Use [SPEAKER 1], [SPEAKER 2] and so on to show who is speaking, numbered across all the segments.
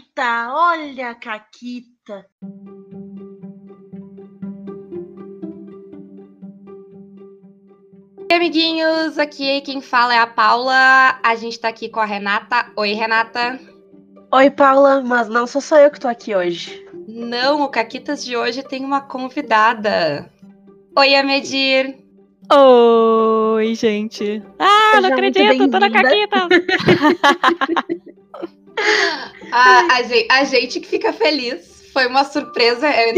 [SPEAKER 1] Caquita, olha a Caquita.
[SPEAKER 2] Oi, amiguinhos, aqui quem fala é a Paula. A gente tá aqui com a Renata. Oi, Renata.
[SPEAKER 1] Oi, Paula, mas não sou só eu que tô aqui hoje.
[SPEAKER 2] Não, o Caquitas de hoje tem uma convidada. Oi, Amedir.
[SPEAKER 3] Oi, gente. Ah,
[SPEAKER 1] Seja
[SPEAKER 3] não acredito, tô na
[SPEAKER 1] bem-vinda.
[SPEAKER 2] A, a gen- a gente que fica feliz. Foi uma surpresa. Eu,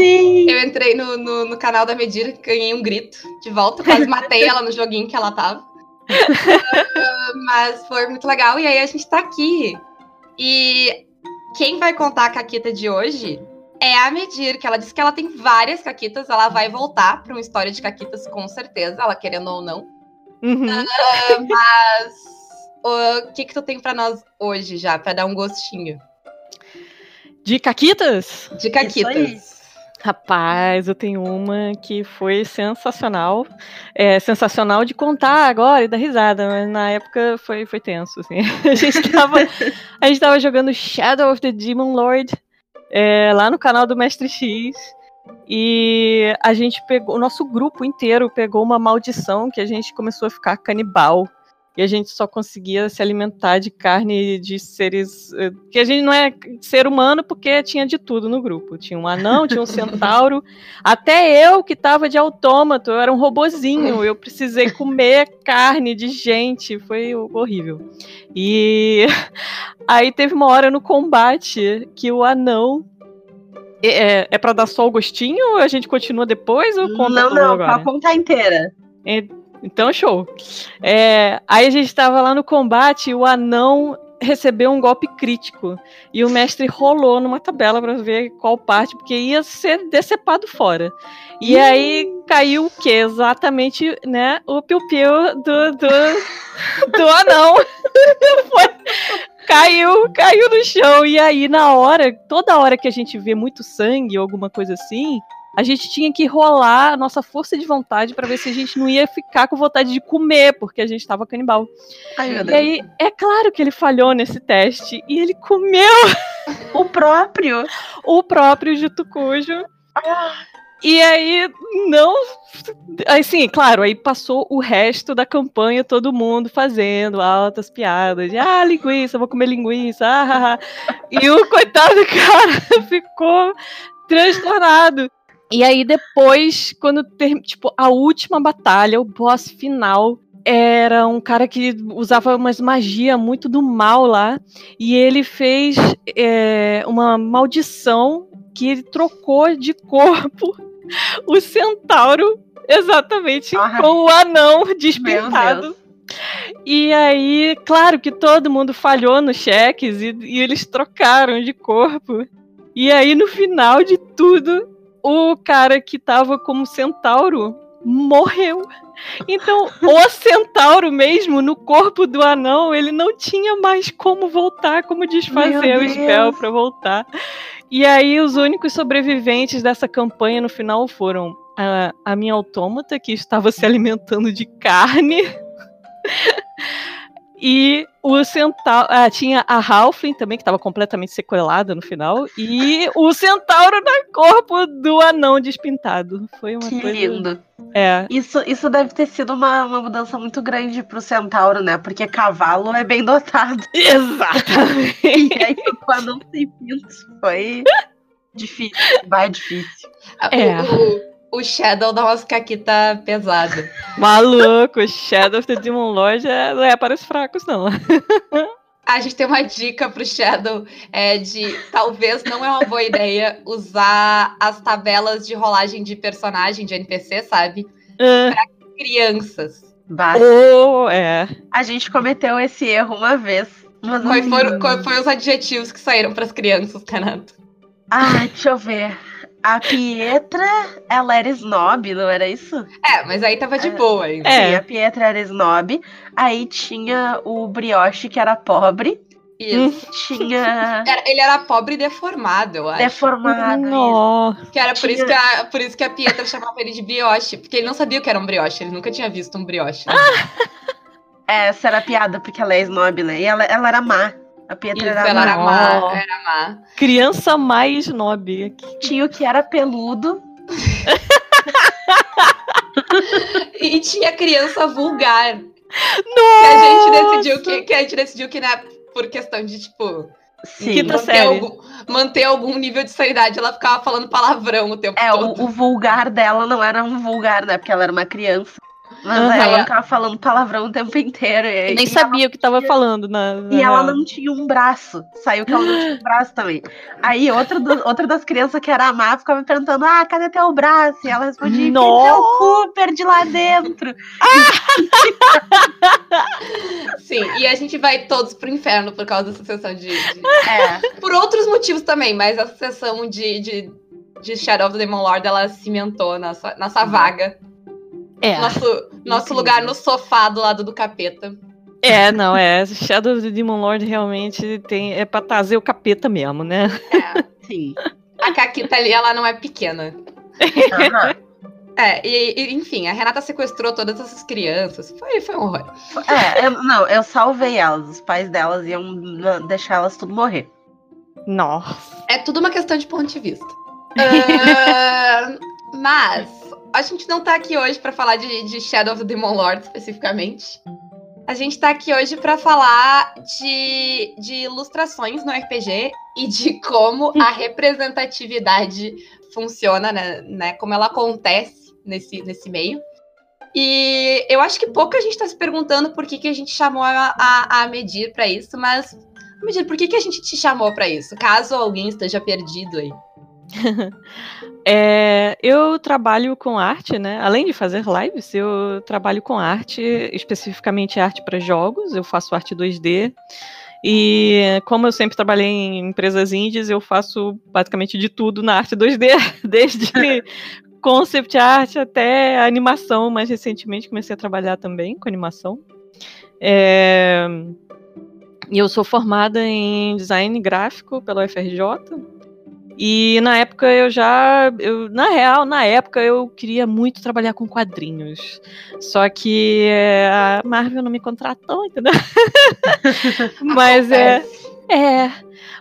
[SPEAKER 2] eu entrei no, no, no canal da Medir, ganhei um grito de volta, quase matei ela no joguinho que ela tava. Ah, Mas foi muito legal. E aí a gente tá aqui. E quem vai contar a caquita de hoje é a Medir, que ela disse que ela tem várias caquitas. Ela vai voltar para uma história de caquitas, com certeza, ela querendo ou não.
[SPEAKER 3] Uhum.
[SPEAKER 2] Mas o que que tu tem pra nós hoje já, Pra dar um gostinho
[SPEAKER 3] De caquitas?
[SPEAKER 2] de caquitas?
[SPEAKER 3] Rapaz, eu tenho uma que foi sensacional. É sensacional de contar agora e dar risada, mas na época foi, foi tenso, assim. A gente tava, a gente tava jogando Shadow of the Demon Lord é, lá no canal do Mestre X. E a gente pegou, o nosso grupo inteiro pegou uma maldição que a gente começou a ficar canibal. E a gente só conseguia se alimentar de carne de seres. eh, Que a gente não é ser humano porque tinha de tudo no grupo. Tinha um anão, tinha um centauro. Até eu que tava de autômato, eu era um robozinho. Eu precisei comer carne de gente. Foi horrível. E aí teve uma hora no combate que o anão. É, é para dar só o gostinho ou a gente continua depois ou conta
[SPEAKER 1] não, não,
[SPEAKER 3] agora?
[SPEAKER 1] pra contar inteira.
[SPEAKER 3] Então, show. É, aí a gente tava lá no combate e o anão recebeu um golpe crítico. E o mestre rolou numa tabela pra ver qual parte, porque ia ser decepado fora. E aí caiu o quê? Exatamente, né? O piu-piu do, do, do anão. Caiu, caiu no chão. E aí, na hora, toda hora que a gente vê muito sangue ou alguma coisa assim, a gente tinha que rolar a nossa força de vontade pra ver se a gente não ia ficar com vontade de comer, porque a gente tava canibal.
[SPEAKER 1] Ai, meu
[SPEAKER 3] E
[SPEAKER 1] Deus.
[SPEAKER 3] aí, é claro que ele falhou nesse teste e ele comeu
[SPEAKER 1] O próprio.
[SPEAKER 3] o próprio Jutucujo. E aí, não. Assim, claro, aí passou o resto da campanha, todo mundo fazendo altas piadas. De, ah, linguiça, vou comer linguiça. Ah, ah, ah. E o coitado cara ficou transtornado. E aí, depois, quando ter, tipo, a última batalha, o boss final. Era um cara que usava umas magia muito do mal lá. E ele fez é, uma maldição que ele trocou de corpo o centauro exatamente
[SPEAKER 1] Ah.
[SPEAKER 3] com o anão despintado. E aí, claro que todo mundo falhou nos cheques e, e eles trocaram de corpo. E aí, no final de tudo, o cara que tava como centauro morreu. Então, o centauro mesmo, no corpo do anão, ele não tinha mais como voltar, como desfazer o spell pra voltar. E aí, os únicos sobreviventes dessa campanha no final foram a, a minha autômata, que estava se alimentando de carne. E o centauro. Ah, tinha a Halfling também, que estava completamente sequelada no final. E o centauro no corpo do anão despintado. Foi uma
[SPEAKER 1] Que
[SPEAKER 3] coisa.
[SPEAKER 1] lindo.
[SPEAKER 3] É.
[SPEAKER 1] Isso, isso deve ter sido uma, uma mudança muito grande pro centauro, né? Porque cavalo é bem dotado.
[SPEAKER 3] Exatamente.
[SPEAKER 1] E aí, quando não tem pintos, foi difícil. Vai difícil.
[SPEAKER 3] É.
[SPEAKER 2] O, o, o Shadow dá umas caquitas pesadas.
[SPEAKER 3] Maluco, Shadow of the Demon Lord é, não é para os fracos, não.
[SPEAKER 2] A gente tem uma dica pro Shadow é de talvez não é uma boa ideia usar as tabelas de rolagem de personagem de NPC, sabe?
[SPEAKER 3] Ah,
[SPEAKER 2] Crianças.
[SPEAKER 1] Bah.
[SPEAKER 3] oh, é.
[SPEAKER 1] A gente cometeu esse erro uma vez. Mas
[SPEAKER 2] Quais foram, quais foram os adjetivos que saíram pras crianças, Renato?
[SPEAKER 1] Ah, deixa eu ver. A Pietra, ela era snob, não era isso?
[SPEAKER 2] É, mas aí tava de
[SPEAKER 1] É.
[SPEAKER 2] boa ainda.
[SPEAKER 3] É.
[SPEAKER 1] Sim, a Pietra era snob. Aí tinha o Brioche, que era pobre.
[SPEAKER 2] Isso.
[SPEAKER 1] Tinha
[SPEAKER 2] Era- ele era pobre e deformado, eu acho.
[SPEAKER 1] deformado. isso.
[SPEAKER 2] Que era por isso, que
[SPEAKER 1] Tinha-
[SPEAKER 2] a, por isso que a Pietra chamava ele de brioche. Porque ele não sabia o que era um brioche, ele nunca tinha visto um brioche. né?
[SPEAKER 1] Essa era a piada, porque ela é snob, né? E ela, ela era má. A Pietra
[SPEAKER 2] Isso,
[SPEAKER 1] era
[SPEAKER 2] era
[SPEAKER 1] má.
[SPEAKER 2] era má.
[SPEAKER 3] Criança mais snob aqui.
[SPEAKER 1] Tinha o que era peludo.
[SPEAKER 2] E tinha criança vulgar.
[SPEAKER 3] Nossa!
[SPEAKER 2] Que a gente decidiu que, que a gente decidiu que, né, por questão de, tipo,
[SPEAKER 1] Sim.
[SPEAKER 3] Quinta
[SPEAKER 2] manter
[SPEAKER 3] série.
[SPEAKER 2] algum, manter algum nível de sanidade, ela ficava falando palavrão o tempo
[SPEAKER 1] É,
[SPEAKER 2] todo.
[SPEAKER 1] o, o vulgar dela não era um vulgar, né? Porque ela era uma criança. Mas
[SPEAKER 3] Aham.
[SPEAKER 1] ela ficava falando palavrão o tempo inteiro. E,
[SPEAKER 3] nem
[SPEAKER 1] e
[SPEAKER 3] sabia o que tava falando na. na
[SPEAKER 1] E ela não tinha um braço. Saiu que ela não tinha um braço também. Aí outra, do- outra das crianças que era má ficava me perguntando: Ah, cadê teu braço? E ela respondia:
[SPEAKER 3] Nossa!
[SPEAKER 1] teu Cooper de lá dentro.
[SPEAKER 2] Sim, e a gente vai todos pro inferno por causa dessa sessão de. de-
[SPEAKER 1] É.
[SPEAKER 2] Por outros motivos também, mas essa sessão de, de, de Shadow of the Demon Lord, ela cimentou nossa, nossa vaga.
[SPEAKER 3] É.
[SPEAKER 2] Nosso, nosso lugar no sofá do lado do capeta.
[SPEAKER 3] É, não, é. Shadow of the Demon Lord realmente tem, é pra trazer o capeta mesmo, né?
[SPEAKER 2] É.
[SPEAKER 1] Sim.
[SPEAKER 2] A Caquita ali, ela não é pequena. É, e, e, enfim, a Renata sequestrou todas essas crianças. Foi, foi um horror.
[SPEAKER 1] É, eu, não, eu salvei elas. Os pais delas iam deixar elas tudo morrer.
[SPEAKER 3] Nossa.
[SPEAKER 2] É tudo uma questão de ponto de vista. Ah, mas a gente não tá aqui hoje pra falar de, de Shadow of the Demon Lord especificamente. A gente tá aqui hoje pra falar de, de ilustrações no RPG e de como a representatividade funciona, né, né? Como ela acontece nesse, nesse meio. E eu acho que pouca gente tá se perguntando por que, que a gente chamou a, a, a Medir pra isso, mas Medir, por que, que a gente te chamou pra isso? Caso alguém esteja perdido aí.
[SPEAKER 3] É, eu trabalho com arte, né? Além de fazer lives, eu trabalho com arte, especificamente arte para jogos. Eu faço arte 2D. E como eu sempre trabalhei em empresas indies, eu faço basicamente de tudo na arte 2D, desde concept art até animação. Mais recentemente comecei a trabalhar também com animação. É, E eu sou formada em design gráfico pela UFRJ. E na época eu já. Eu, na real, na época eu queria muito trabalhar com quadrinhos. Só que é, a Marvel não me contratou, entendeu? Mas é. É.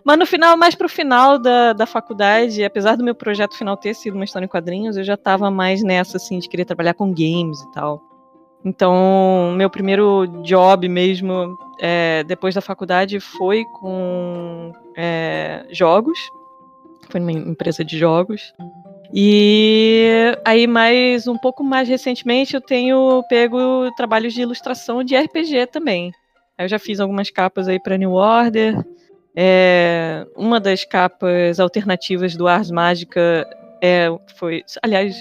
[SPEAKER 3] Mas no final, mais pro final da, da faculdade, apesar do meu projeto final ter sido uma história em quadrinhos, eu já tava mais nessa, assim, de querer trabalhar com games e tal. Então, meu primeiro job mesmo, é, depois da faculdade, foi com é, jogos. Foi numa empresa de jogos. E aí, mais um pouco mais recentemente, eu tenho pego trabalhos de ilustração de RPG também. Eu já fiz algumas capas aí para New Order. É, uma das capas alternativas do Ars Mágica é, foi. Aliás,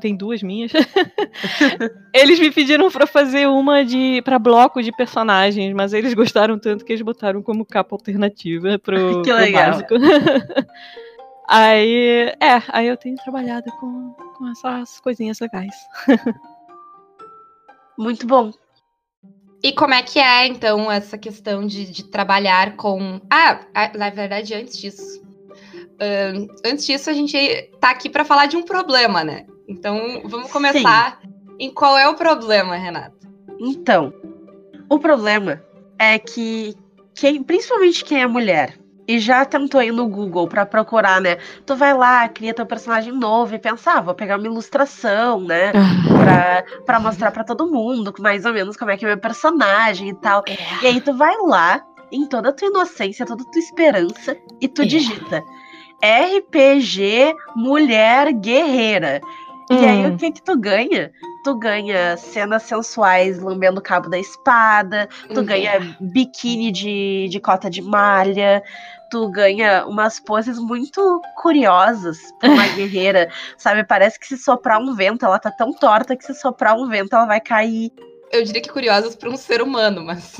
[SPEAKER 3] tem duas minhas. eles me pediram para fazer uma de para bloco de personagens, mas eles gostaram tanto que eles botaram como capa alternativa pro,
[SPEAKER 1] Que
[SPEAKER 3] pro
[SPEAKER 1] legal.
[SPEAKER 3] básico. aí, é, aí eu tenho trabalhado com, com essas coisinhas legais.
[SPEAKER 1] Muito bom.
[SPEAKER 2] E como é que é, então, essa questão de, de trabalhar com. Ah, na verdade, antes disso. ahn, antes disso, a gente tá aqui para falar de um problema, né? Então, vamos começar em qual é o problema, Renata.
[SPEAKER 1] Então, o problema é que quem, principalmente quem é mulher e já tentou ir no Google pra procurar, né? Tu vai lá, cria teu personagem novo e pensa, ah, vou pegar uma ilustração, né? Pra, pra mostrar pra todo mundo mais ou menos como é que é meu personagem e tal. E aí tu vai lá, em toda a tua inocência, toda a tua esperança, e tu
[SPEAKER 3] É.
[SPEAKER 1] digita RPG Mulher Guerreira. E aí,
[SPEAKER 3] Hum.
[SPEAKER 1] o que que tu ganha? Tu ganha cenas sensuais lambendo o cabo da espada, tu
[SPEAKER 2] Uhum.
[SPEAKER 1] ganha biquíni de, de cota de malha, tu ganha umas poses muito curiosas pra uma guerreira, sabe? Parece que se soprar um vento, ela tá tão torta que se soprar um vento, ela vai cair.
[SPEAKER 2] Eu diria que curiosos para um ser humano, mas.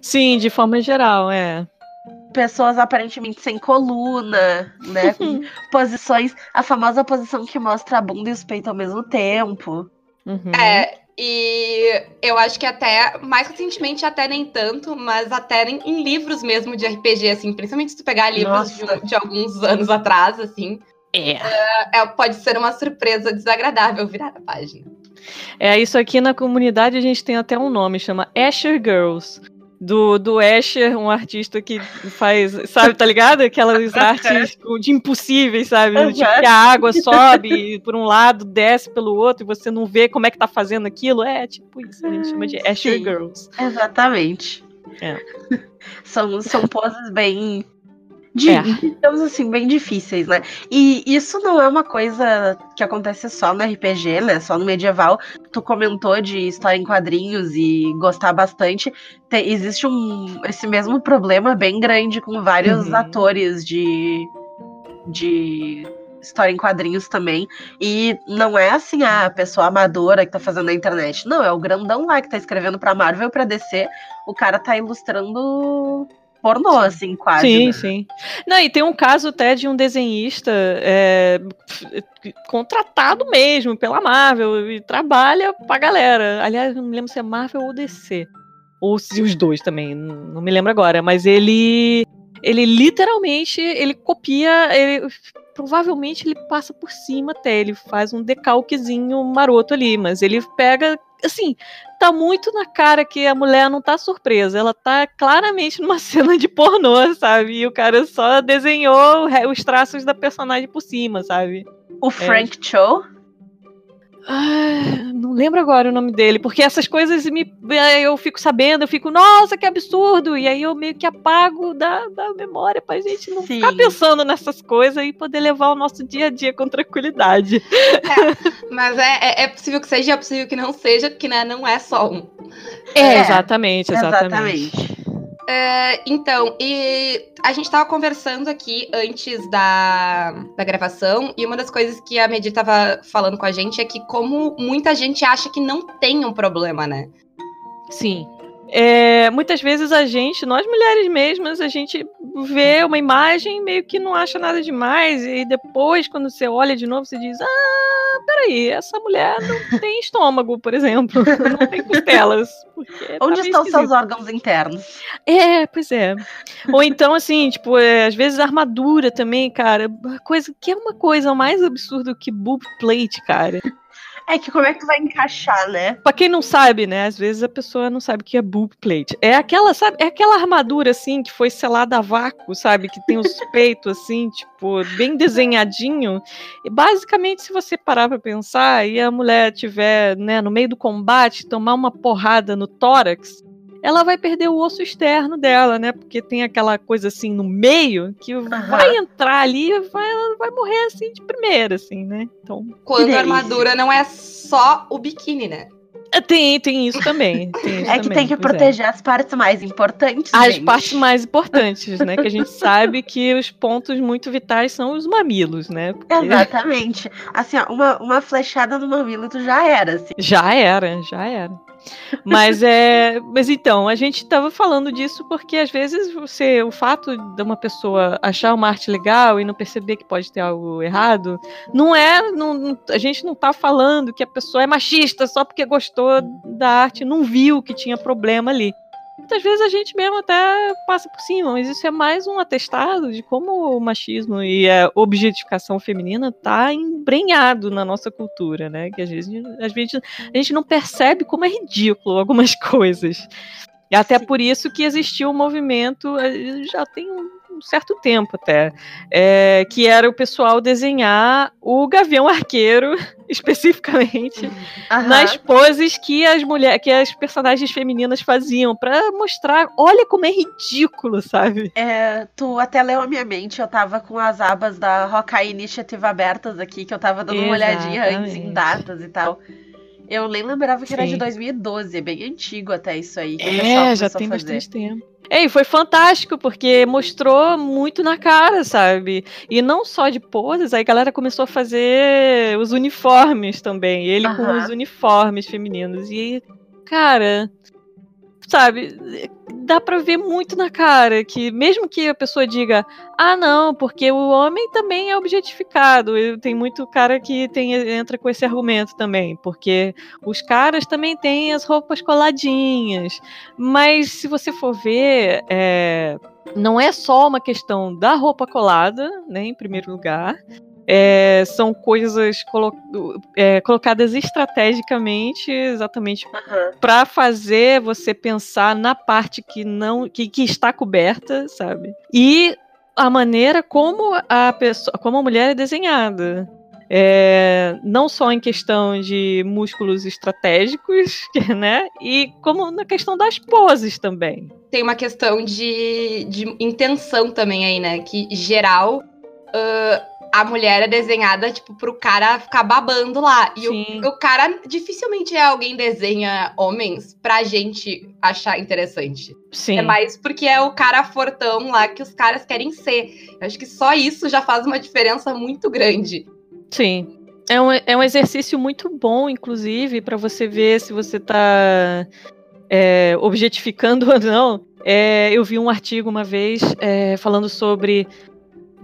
[SPEAKER 3] Sim, de forma geral, é.
[SPEAKER 1] Pessoas aparentemente sem coluna, né? Com posições, a famosa posição que mostra a bunda e os peitos ao mesmo tempo.
[SPEAKER 3] Uhum.
[SPEAKER 2] É, e eu acho que até, mais recentemente, até nem tanto, mas até em, em livros mesmo de RPG, assim, principalmente se tu pegar livros de, de alguns anos atrás, assim,
[SPEAKER 3] É.
[SPEAKER 2] é, pode ser uma surpresa desagradável virar a página.
[SPEAKER 3] É, isso aqui na comunidade a gente tem até um nome, chama Asher Girls. Do, do Escher, um artista que faz, sabe, tá ligado? Aquelas artes de impossíveis, sabe?
[SPEAKER 1] Uhum.
[SPEAKER 3] Tipo, que a água sobe por um lado, desce pelo outro, e você não vê como é que tá fazendo aquilo. É tipo isso, a gente chama de Escher
[SPEAKER 1] Sim.
[SPEAKER 3] Girls.
[SPEAKER 1] Exatamente.
[SPEAKER 3] É.
[SPEAKER 1] São, são poses bem. De,
[SPEAKER 3] É.
[SPEAKER 1] Digamos assim, bem difíceis, né? E isso não é uma coisa que acontece só no RPG, né? Só no medieval. Tu comentou de história em quadrinhos e gostar bastante. Te- existe um, esse mesmo problema bem grande com vários
[SPEAKER 3] Uhum.
[SPEAKER 1] atores de, de história em quadrinhos também. E não é assim a pessoa amadora que tá fazendo na internet. Não, é o grandão lá que tá escrevendo pra Marvel pra DC. O cara tá ilustrando pornô, assim, quase.
[SPEAKER 3] Sim,
[SPEAKER 1] né?
[SPEAKER 3] sim. Não, e tem um caso até de um desenhista é, contratado mesmo pela Marvel e trabalha pra galera. Aliás, não me lembro se é Marvel ou DC. Ou se os dois também, não me lembro agora. Mas ele, ele literalmente, ele copia, ele, provavelmente ele passa por cima até, ele faz um decalquezinho maroto ali, mas ele pega, assim, tá muito na cara que a mulher não tá surpresa. Ela tá claramente numa cena de pornô, sabe? E o cara só desenhou os traços da personagem por cima, sabe?
[SPEAKER 1] O Frank Cho.
[SPEAKER 3] Ah, não lembro agora o nome dele, porque essas coisas me, eu fico sabendo, eu fico, nossa, que absurdo! E aí eu meio que apago da, da memória pra gente não
[SPEAKER 1] Sim.
[SPEAKER 3] ficar pensando nessas coisas e poder levar o nosso dia a dia com tranquilidade.
[SPEAKER 2] Mas é, é, é possível que seja, é possível que não seja, porque né, não é só um.
[SPEAKER 1] É,
[SPEAKER 3] exatamente, exatamente.
[SPEAKER 1] Exatamente.
[SPEAKER 2] É, então, e a gente tava conversando aqui antes da, da gravação, e uma das coisas que a Medi tava falando com a gente é que como muita gente acha que não tem um problema, né?
[SPEAKER 3] Sim. É, muitas vezes a gente, nós mulheres mesmas, a gente vê uma imagem meio que não acha nada demais, e depois, quando você olha de novo, você diz: Ah, peraí, essa mulher não tem estômago, por exemplo, não tem costelas. tá
[SPEAKER 1] Onde
[SPEAKER 3] meio
[SPEAKER 1] estão
[SPEAKER 3] esquisito."
[SPEAKER 1] seus órgãos internos?
[SPEAKER 3] É, pois é. Ou então, assim, tipo, é, às vezes a armadura também, cara, coisa que é uma coisa mais absurda que boob plate, cara.
[SPEAKER 1] É que como é que vai encaixar, né?
[SPEAKER 3] Pra quem não sabe, né? Às vezes a pessoa não sabe o que é boob plate. É aquela, sabe? É aquela armadura assim que foi selada a vácuo, sabe? Que tem os peitos assim, tipo, bem desenhadinho. E basicamente, se você parar pra pensar e a mulher tiver, né, no meio do combate, tomar uma porrada no tórax, ela vai perder o osso externo dela, né? Porque tem aquela coisa assim no meio que vai entrar ali e vai, ela vai morrer assim de primeira, assim, né? Então.
[SPEAKER 2] Quando a armadura não é só o biquíni, né?
[SPEAKER 3] É, Tem, tem isso também. Tem isso
[SPEAKER 1] É que
[SPEAKER 3] também,
[SPEAKER 1] tem que
[SPEAKER 3] é.
[SPEAKER 1] proteger as partes mais importantes.
[SPEAKER 3] As
[SPEAKER 1] gente.
[SPEAKER 3] partes mais importantes, né? Que a gente sabe que os pontos muito vitais são os mamilos, né? Porque
[SPEAKER 1] Exatamente. Assim, ó, uma, uma flechada no mamilo tu já era, assim.
[SPEAKER 3] já era, já era. Mas é, mas então, a gente estava falando disso porque às vezes você, o fato de uma pessoa achar uma arte legal e não perceber que pode ter algo errado, não é, não- a gente não tá falando que a pessoa é machista só porque gostou da arte, não viu que tinha problema ali. Muitas vezes a gente mesmo até passa por cima, mas isso é mais um atestado de como o machismo e a objetificação feminina tá embrenhado na nossa cultura, né? Que às vezes, às vezes a gente não percebe como é ridículo algumas coisas. E até
[SPEAKER 1] Sim.
[SPEAKER 3] por isso que existiu um movimento, eh, já tem um, um certo tempo até, eh, que era o pessoal desenhar o Gavião Arqueiro, especificamente,
[SPEAKER 1] Aham.
[SPEAKER 3] nas poses que as mulheres, que as personagens femininas faziam, pra mostrar, olha como é ridículo, sabe?
[SPEAKER 1] É, tu até leu a minha mente, eu tava com as abas da Hawkeye Initiative abertas aqui, que eu tava dando uma olhadinha antes em
[SPEAKER 3] Exatamente.
[SPEAKER 1] datas e tal. Eu nem lembrava que era de
[SPEAKER 3] Sim.
[SPEAKER 1] 2012, é bem antigo até isso aí.
[SPEAKER 3] É, já tem
[SPEAKER 1] fazer.
[SPEAKER 3] bastante tempo. É, e foi fantástico, porque mostrou muito na cara, sabe? E não só de poses, aí a galera começou a fazer os uniformes também. Ele com
[SPEAKER 1] Aham.
[SPEAKER 3] os uniformes femininos. E, cara, sabe, dá pra ver muito na cara que, mesmo que a pessoa diga, ah, não, porque o homem também é objetificado. E Tem muito cara que tem, entra com esse argumento também, porque os caras também têm as roupas coladinhas. Mas se você for ver, é, não é só uma questão da roupa colada, né, em primeiro lugar. É, são coisas colo é, colocadas estrategicamente, exatamente
[SPEAKER 1] Aham.
[SPEAKER 3] para fazer você pensar na parte que não que, que está coberta, sabe? E a maneira como a pessoa, como a mulher é desenhada. É, não só em questão de músculos estratégicos, né? E como na questão das poses também.
[SPEAKER 2] Tem uma questão de, de intenção também aí, né? Que geral ah, a mulher é desenhada, tipo, pro cara ficar babando lá. E o, o cara dificilmente é alguém desenha homens pra gente achar interessante.
[SPEAKER 3] Sim.
[SPEAKER 2] É mais porque é o cara fortão lá que os caras querem ser. Eu acho que só isso já faz uma diferença muito grande.
[SPEAKER 3] Sim. É um, é um exercício muito bom, inclusive, para você ver se você está objetificando ou não. É, eu vi um artigo uma vez é, falando sobre.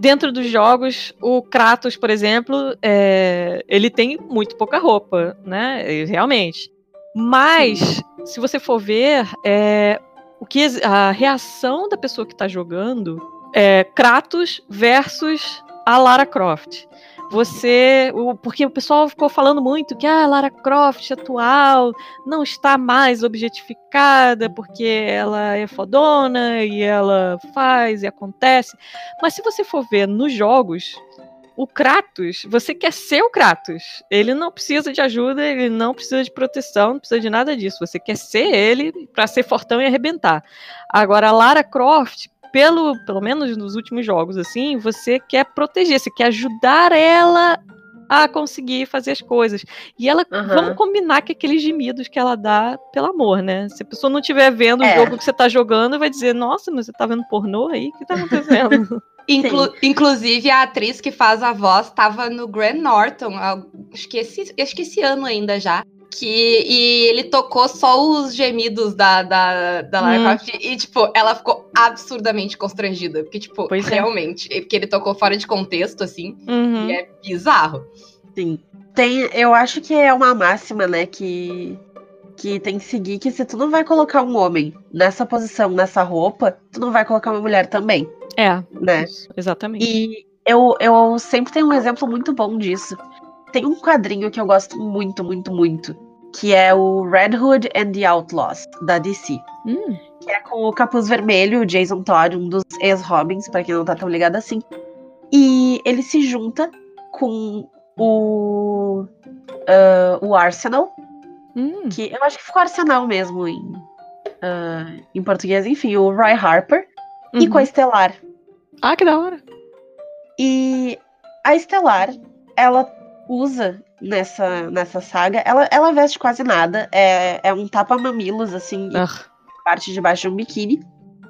[SPEAKER 3] Dentro dos jogos, o Kratos, por exemplo, é, ele tem muito pouca roupa, né? Realmente. Mas, se você for ver, é, o que a reação da pessoa que está jogando é Kratos versus a Lara Croft você. o- porque o pessoal ficou falando muito que a Lara Croft atual não está mais objetificada porque ela é fodona e ela faz e acontece. Mas se você for ver nos jogos. O Kratos, você quer ser o Kratos. Ele não precisa de ajuda, ele não precisa de proteção, não precisa de nada disso. Você quer ser ele pra ser fortão e arrebentar. Agora, a Lara Croft, pelo, pelo menos nos últimos jogos, assim, você quer proteger, você quer ajudar ela a conseguir fazer as coisas. E ela,
[SPEAKER 1] Aham.
[SPEAKER 3] vamos combinar que aqueles gemidos que ela dá, pelo amor, né? Se a pessoa não estiver vendo
[SPEAKER 1] É.
[SPEAKER 3] o jogo que você tá jogando, vai dizer, nossa, mas você tá vendo pornô aí? O que tá acontecendo?
[SPEAKER 2] Inclu- inclusive, a atriz que faz a voz estava no Graham Norton, acho que, esse, acho que esse ano ainda já. Que, e ele tocou só os gemidos da, da, da Lara
[SPEAKER 3] Hum.
[SPEAKER 2] Croft. E, tipo, ela ficou absurdamente constrangida. Porque, tipo,
[SPEAKER 3] Pois é.
[SPEAKER 2] realmente. é Porque ele tocou fora de contexto, assim.
[SPEAKER 3] Uhum.
[SPEAKER 2] E é bizarro.
[SPEAKER 1] Sim. Tem, eu acho que é uma máxima, né, que que tem que seguir que se tu não vai colocar um homem nessa posição, nessa roupa, tu não vai colocar uma mulher também,
[SPEAKER 3] É,
[SPEAKER 1] né?
[SPEAKER 3] exatamente.
[SPEAKER 1] E eu, eu sempre tenho um exemplo muito bom disso. Tem um quadrinho que eu gosto muito, muito, muito, que é o Red Hood and the Outlaws, da DC.
[SPEAKER 3] Hum,
[SPEAKER 1] Que é com o capuz vermelho, o Jason Todd, um dos ex-Robins, pra quem não tá tão ligado assim. E ele se junta com o, ah, o Arsenal,
[SPEAKER 3] hum,
[SPEAKER 1] que eu acho que ficou Arsenal mesmo em, ah, em português, enfim, o Roy Harper, e
[SPEAKER 3] uhum.
[SPEAKER 1] com a Estelar.
[SPEAKER 3] Ah, que da hora.
[SPEAKER 1] E a Estelar, ela usa nessa, nessa saga, ela, ela veste quase nada, é, é um tapa-mamilos, assim,
[SPEAKER 3] Ah,
[SPEAKER 1] parte de baixo de um biquíni.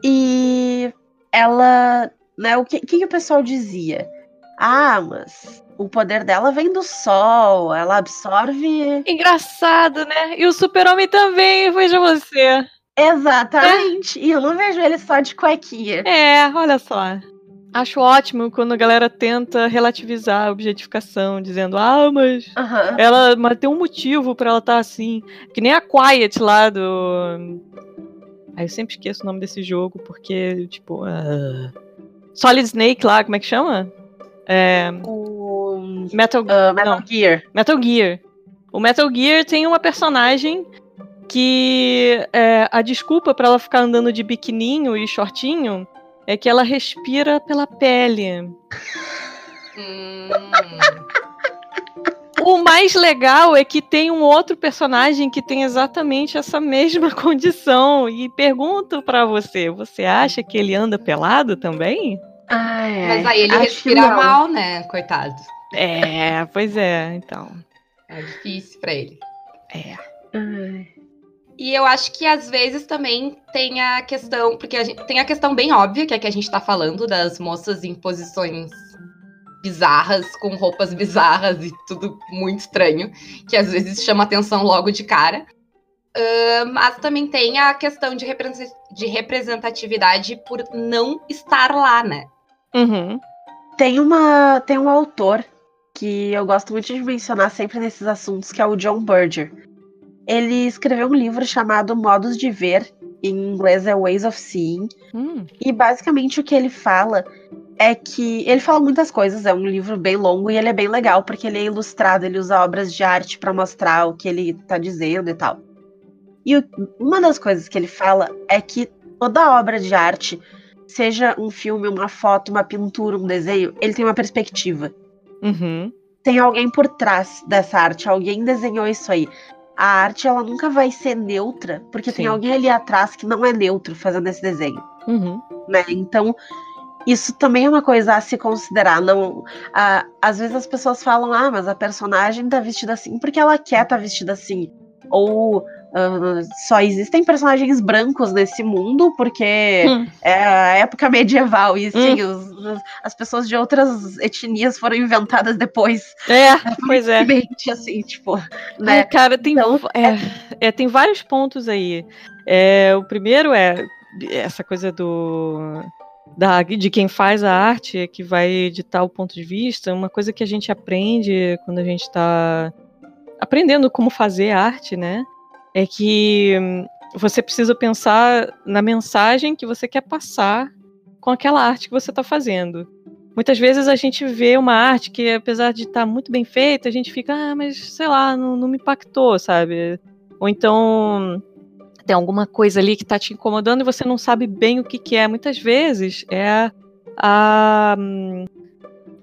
[SPEAKER 1] E ela, né, o que, que, o pessoal dizia? Ah, mas o poder dela vem do sol, ela absorve.
[SPEAKER 3] engraçado, né? E o super-homem também, veja você.
[SPEAKER 1] Exatamente. E eu não vejo ele só de cuequinha.
[SPEAKER 3] É, olha só. Acho ótimo quando a galera tenta relativizar a objetificação, dizendo, ah, mas ela mas tem um motivo pra ela estar assim. Que nem a Quiet lá do. Aí eu sempre esqueço o nome desse jogo, porque, tipo. ah, Solid Snake lá, como é que chama? É,
[SPEAKER 1] O
[SPEAKER 3] Metal,
[SPEAKER 1] ah, Metal
[SPEAKER 3] não,
[SPEAKER 1] Gear.
[SPEAKER 3] Metal Gear. O Metal Gear tem uma personagem que é, a desculpa pra ela ficar andando de biquininho e shortinho é que ela respira pela pele.
[SPEAKER 2] Hum,
[SPEAKER 3] O mais legal é que tem um outro personagem que tem exatamente essa mesma condição e pergunto pra você, você acha que ele anda pelado também?
[SPEAKER 1] Ai,
[SPEAKER 2] mas
[SPEAKER 1] ai,
[SPEAKER 2] aí ele
[SPEAKER 1] acho
[SPEAKER 2] respira mal, né? Coitado.
[SPEAKER 3] É, pois é, então.
[SPEAKER 2] É difícil pra ele.
[SPEAKER 3] É.
[SPEAKER 1] Ai.
[SPEAKER 2] E eu acho que às vezes também tem a questão, porque a gente, tem a questão bem óbvia, que é que a gente tá falando das moças em posições bizarras, com roupas bizarras e tudo muito estranho, que às vezes chama atenção logo de cara. Ah, mas também tem a questão de, de representatividade por não estar lá, né?
[SPEAKER 3] Uhum.
[SPEAKER 1] Tem uma tem um autor que eu gosto muito de mencionar sempre nesses assuntos, que é o John Berger. Ele escreveu um livro chamado Modos de Ver, em inglês é Ways of Seeing,
[SPEAKER 3] Hum,
[SPEAKER 1] e basicamente o que ele fala é que ele fala muitas coisas, é um livro bem longo e ele é bem legal porque ele é ilustrado, ele usa obras de arte para mostrar o que ele tá dizendo e tal. E uma das coisas que ele fala é que toda obra de arte, seja um filme, uma foto, uma pintura, um desenho, ele tem uma perspectiva.
[SPEAKER 3] Uhum.
[SPEAKER 1] Tem alguém por trás dessa arte, alguém desenhou isso aí. A arte, ela nunca vai ser neutra, porque
[SPEAKER 3] Sim.
[SPEAKER 1] tem alguém ali atrás que não é neutro fazendo esse desenho,
[SPEAKER 3] Uhum.
[SPEAKER 1] né? Então, isso também é uma coisa a se considerar. Não, a- às vezes as pessoas falam, ah, mas a personagem tá vestida assim porque ela quer tá vestida assim. Ou ah, só existem personagens brancos nesse mundo porque
[SPEAKER 3] Hum.
[SPEAKER 1] é a época medieval e sim, os- os- as pessoas de outras etnias foram inventadas depois.
[SPEAKER 3] É, pois é.
[SPEAKER 1] Assim, tipo,
[SPEAKER 3] Ai,
[SPEAKER 1] né?
[SPEAKER 3] cara, tem,
[SPEAKER 1] Então,
[SPEAKER 3] é, é, tem vários pontos aí. É, o primeiro é essa coisa do da, de quem faz a arte é que vai editar o ponto de vista. Uma coisa que a gente aprende quando a gente está aprendendo como fazer arte, né? É que hum, você precisa pensar na mensagem que você quer passar com aquela arte que você está fazendo. Muitas vezes a gente vê uma arte que, apesar de estar muito bem feita, a gente fica, ah, mas sei lá, não, não me impactou, sabe? Ou então tem alguma coisa ali que está te incomodando e você não sabe bem o que, que é. Muitas vezes é a. hum,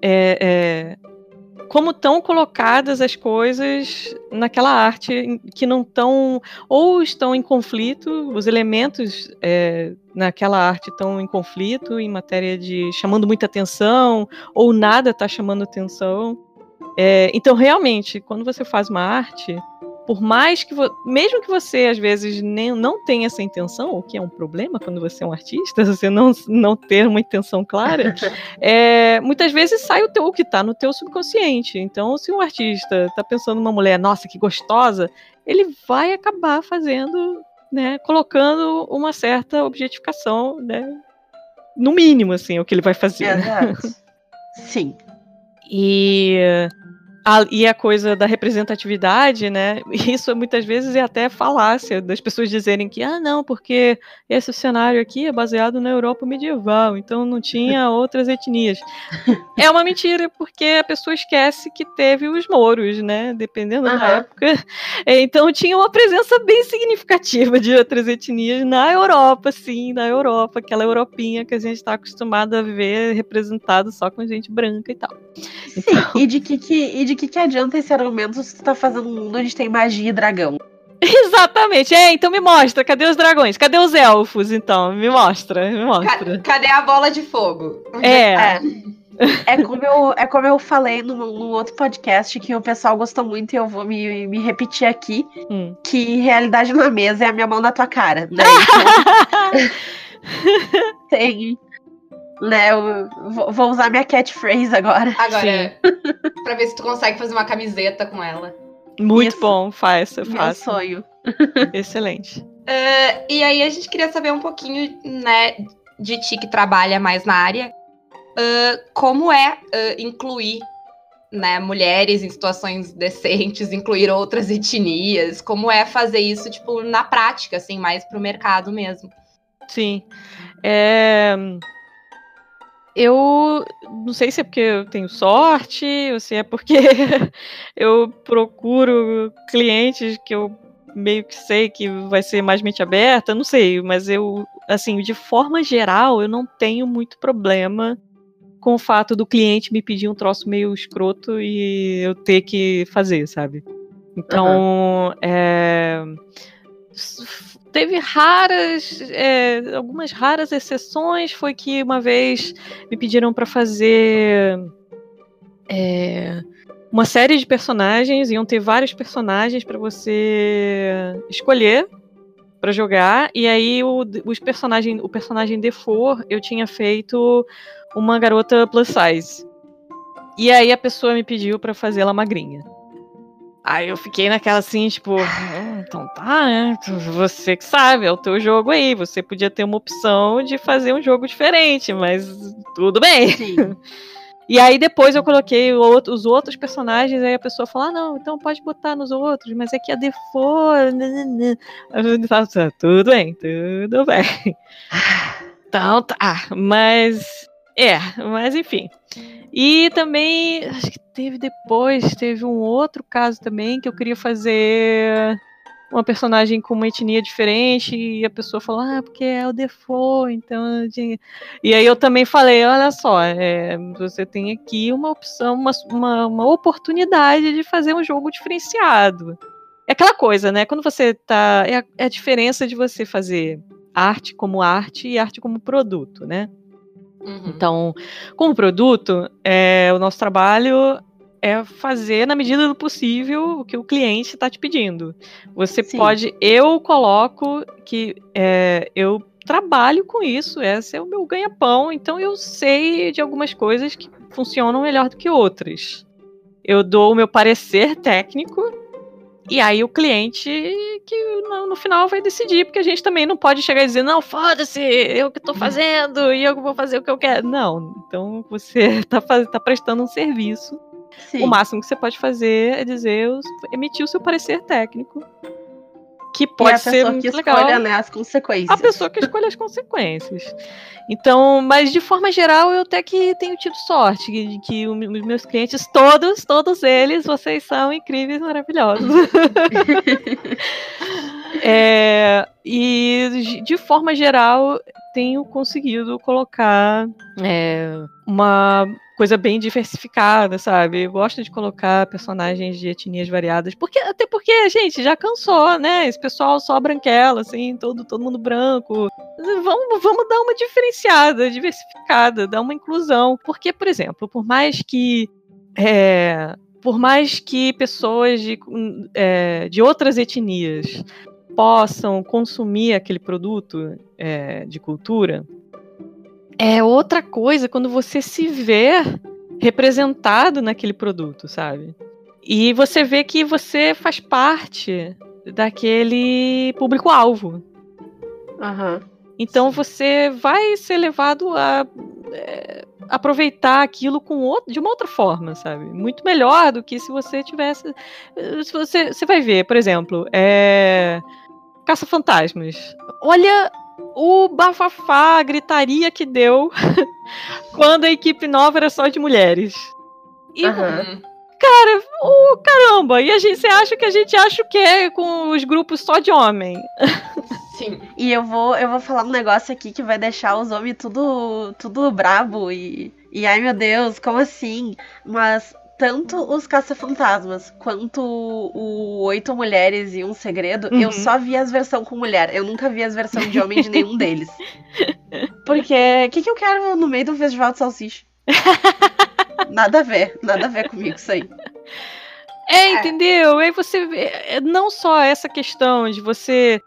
[SPEAKER 3] é- é, como estão colocadas as coisas naquela arte que não estão ou estão em conflito, os elementos é, naquela arte estão em conflito em matéria de chamando muita atenção ou nada está chamando atenção. É, então, realmente, quando você faz uma arte, por mais que vo- mesmo que você às vezes nem, não tenha essa intenção, o que é um problema quando você é um artista, você não, não ter uma intenção clara, é, muitas vezes sai o, teu, o que está no teu subconsciente. Então, se um artista está pensando numa mulher, nossa, que gostosa, ele vai acabar fazendo, né, colocando uma certa objetificação, né, no mínimo, assim, é o que ele vai fazer. né?
[SPEAKER 1] Exato. Sim.
[SPEAKER 3] E a, e a coisa da representatividade, né? Isso muitas vezes é até falácia das pessoas dizerem que, ah, não, porque esse cenário aqui é baseado na Europa medieval, então não tinha outras etnias. É uma mentira, porque a pessoa esquece que teve os mouros, né? Dependendo da
[SPEAKER 1] Aham.
[SPEAKER 3] época. Então tinha uma presença bem significativa de outras etnias na Europa, sim, na Europa, aquela europinha que a gente está acostumado a ver representado só com gente branca e tal.
[SPEAKER 1] Sim. E de que, que, e de que, que adianta esse argumento se tu tá fazendo um mundo onde tem magia e dragão?
[SPEAKER 3] Exatamente. É, então me mostra, cadê os dragões? Cadê os elfos, então? Me mostra, me
[SPEAKER 2] Ca-
[SPEAKER 3] mostra.
[SPEAKER 2] Cadê a bola de fogo?
[SPEAKER 3] É,
[SPEAKER 1] É. É como eu, é como eu falei num, num outro podcast que o pessoal gostou muito e eu vou me, me repetir aqui,
[SPEAKER 3] Hum.
[SPEAKER 1] que realidade na mesa é a minha mão na tua cara, né? Então, tem, né? Eu vou, usar minha catchphrase agora.
[SPEAKER 2] Agora, pra ver se tu consegue fazer uma camiseta com ela.
[SPEAKER 3] muito
[SPEAKER 1] Isso.
[SPEAKER 3] bom, faça,
[SPEAKER 1] Meu
[SPEAKER 3] faça.
[SPEAKER 1] sonho.
[SPEAKER 3] Excelente.
[SPEAKER 2] Ah, e aí a gente queria saber um pouquinho, né, de ti que trabalha mais na área, ah, como é ah, incluir, né, mulheres em situações decentes, incluir outras etnias, como é fazer isso, tipo, na prática, assim, mais pro mercado mesmo.
[SPEAKER 3] Sim. É, Eu não sei se é porque eu tenho sorte, ou se é porque eu procuro clientes que eu meio que sei que vai ser mais mente aberta, não sei, mas eu, assim, de forma geral, eu não tenho muito problema com o fato do cliente me pedir um troço meio escroto e eu ter que fazer, sabe? Então, é, s- teve raras, é, algumas raras exceções. Foi que uma vez me pediram para fazer é, uma série de personagens, iam ter vários personagens para você escolher para jogar. E aí o, os personagem, o personagem default eu tinha feito uma garota plus size. E aí a pessoa me pediu para fazer ela magrinha. Aí eu fiquei naquela assim, tipo, "Hum, então tá, né? Você que sabe, é o teu jogo aí. Você podia ter uma opção de fazer um jogo diferente, mas tudo bem.
[SPEAKER 1] Sim.
[SPEAKER 3] E aí depois eu coloquei outro- os outros personagens, aí a pessoa falou, ah, não, então pode botar nos outros, mas é que a default... nananã." Eu falei, "Tá, Tudo bem, tudo bem. Então tá, mas É, mas enfim. E também, acho que teve depois, teve um outro caso também que eu queria fazer uma personagem com uma etnia diferente e a pessoa falou, ah, porque é o default, então. E aí eu também falei, olha só, é, você tem aqui uma opção, uma, uma, uma, oportunidade de fazer um jogo diferenciado. É aquela coisa, né? Quando você tá. É a, é a diferença de você fazer arte como arte e arte como produto, né? Uhum. Então, como produto, é, o nosso trabalho é fazer na medida do possível o que o cliente está te pedindo. Você Sim. pode, eu coloco que é, eu trabalho com isso, esse é o meu ganha-pão, então eu sei de algumas coisas que funcionam melhor do que outras. Eu dou o meu parecer técnico e aí o cliente que no, no, final vai decidir, porque a gente também não pode chegar e dizer, não, foda-se, eu que estou uhum. fazendo e eu vou fazer o que eu quero. Não, então você está tá prestando um serviço Sim. O máximo que você pode fazer é dizer, emitir o seu parecer técnico. Que pode ser muito que legal.
[SPEAKER 1] escolha né, as consequências.
[SPEAKER 3] A pessoa que escolhe as consequências. Então, mas de forma geral, eu até que tenho tido sorte de que os meus clientes, todos, todos eles, vocês são incríveis, maravilhosos. é, e de forma geral, tenho conseguido colocar é, uma coisa bem diversificada, sabe? Eu gosto de colocar personagens de etnias variadas, porque até porque, gente, já cansou, né? Esse pessoal só branquela, assim, todo, todo mundo branco. Vamos, vamos dar uma diferenciada, diversificada, dar uma inclusão. Porque, por exemplo, por mais que é, por mais que pessoas de, é, de outras etnias possam consumir aquele produto é, de cultura, é outra coisa quando você se vê representado naquele produto, sabe? E você vê que você faz parte daquele público-alvo.
[SPEAKER 1] Uhum.
[SPEAKER 3] Então você vai ser levado a é, aproveitar aquilo com outro, de uma outra forma, sabe? Muito melhor do que se você tivesse. Se você, você vai ver, por exemplo, é, Caça-Fantasmas. Olha o bafafá, a gritaria que deu quando a equipe nova era só de mulheres. E, uhum. Cara, oh, caramba, e a gente, você acha que a gente acha o quê com os grupos só de homem?
[SPEAKER 1] Sim. E eu vou, eu vou falar um negócio aqui que vai deixar os homens tudo, tudo brabo e, e ai meu Deus, como assim? Mas tanto os Caça-Fantasmas quanto o Oito Mulheres e um Segredo, uhum. eu só vi as versões com mulher. Eu nunca vi as versões de homem de nenhum deles. Porque o que, que eu quero no meio do festival de salsicha? nada a ver, nada a ver comigo isso aí.
[SPEAKER 3] É, é. entendeu? Aí você é, não só essa questão de você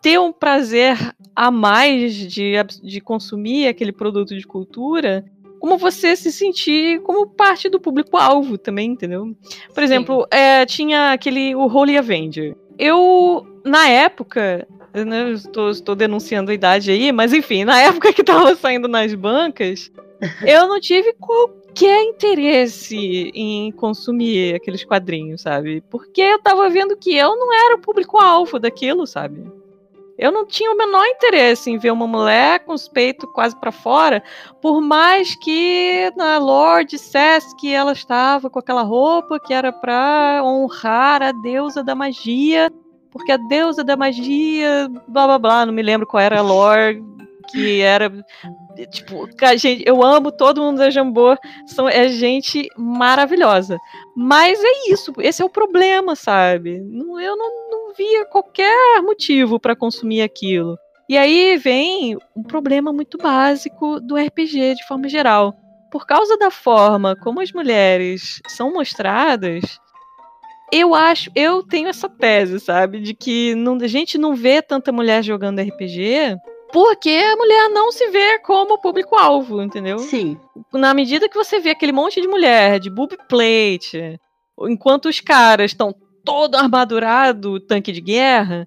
[SPEAKER 3] ter um prazer a mais de, de consumir aquele produto de cultura, como você se sentir como parte do público-alvo também, entendeu? Por exemplo, é, tinha aquele o Holy Avenger. Eu, na época, né, estou, estou denunciando a idade aí, mas enfim, na época que tava saindo nas bancas, eu não tive qualquer interesse em consumir aqueles quadrinhos, sabe? Porque eu tava vendo que eu não era o público-alvo daquilo, sabe? Eu não tinha o menor interesse em ver uma mulher com os peitos quase para fora, por mais que na lore dissesse que ela estava com aquela roupa que era para honrar a deusa da magia, porque a deusa da magia, blá blá blá, não me lembro qual era a lore que era tipo, gente, eu amo todo mundo da Jambô, são é gente maravilhosa. Mas é isso, esse é o problema, sabe? Eu não, não via qualquer motivo para consumir aquilo. E aí vem um problema muito básico do RPG de forma geral. Por causa da forma como as mulheres são mostradas, eu acho, eu tenho essa tese, sabe, de que não, a gente não vê tanta mulher jogando RPG porque a mulher não se vê como público-alvo, entendeu?
[SPEAKER 1] Sim.
[SPEAKER 3] Na medida que você vê aquele monte de mulher de boob plate, enquanto os caras estão todo armadurado, tanque de guerra,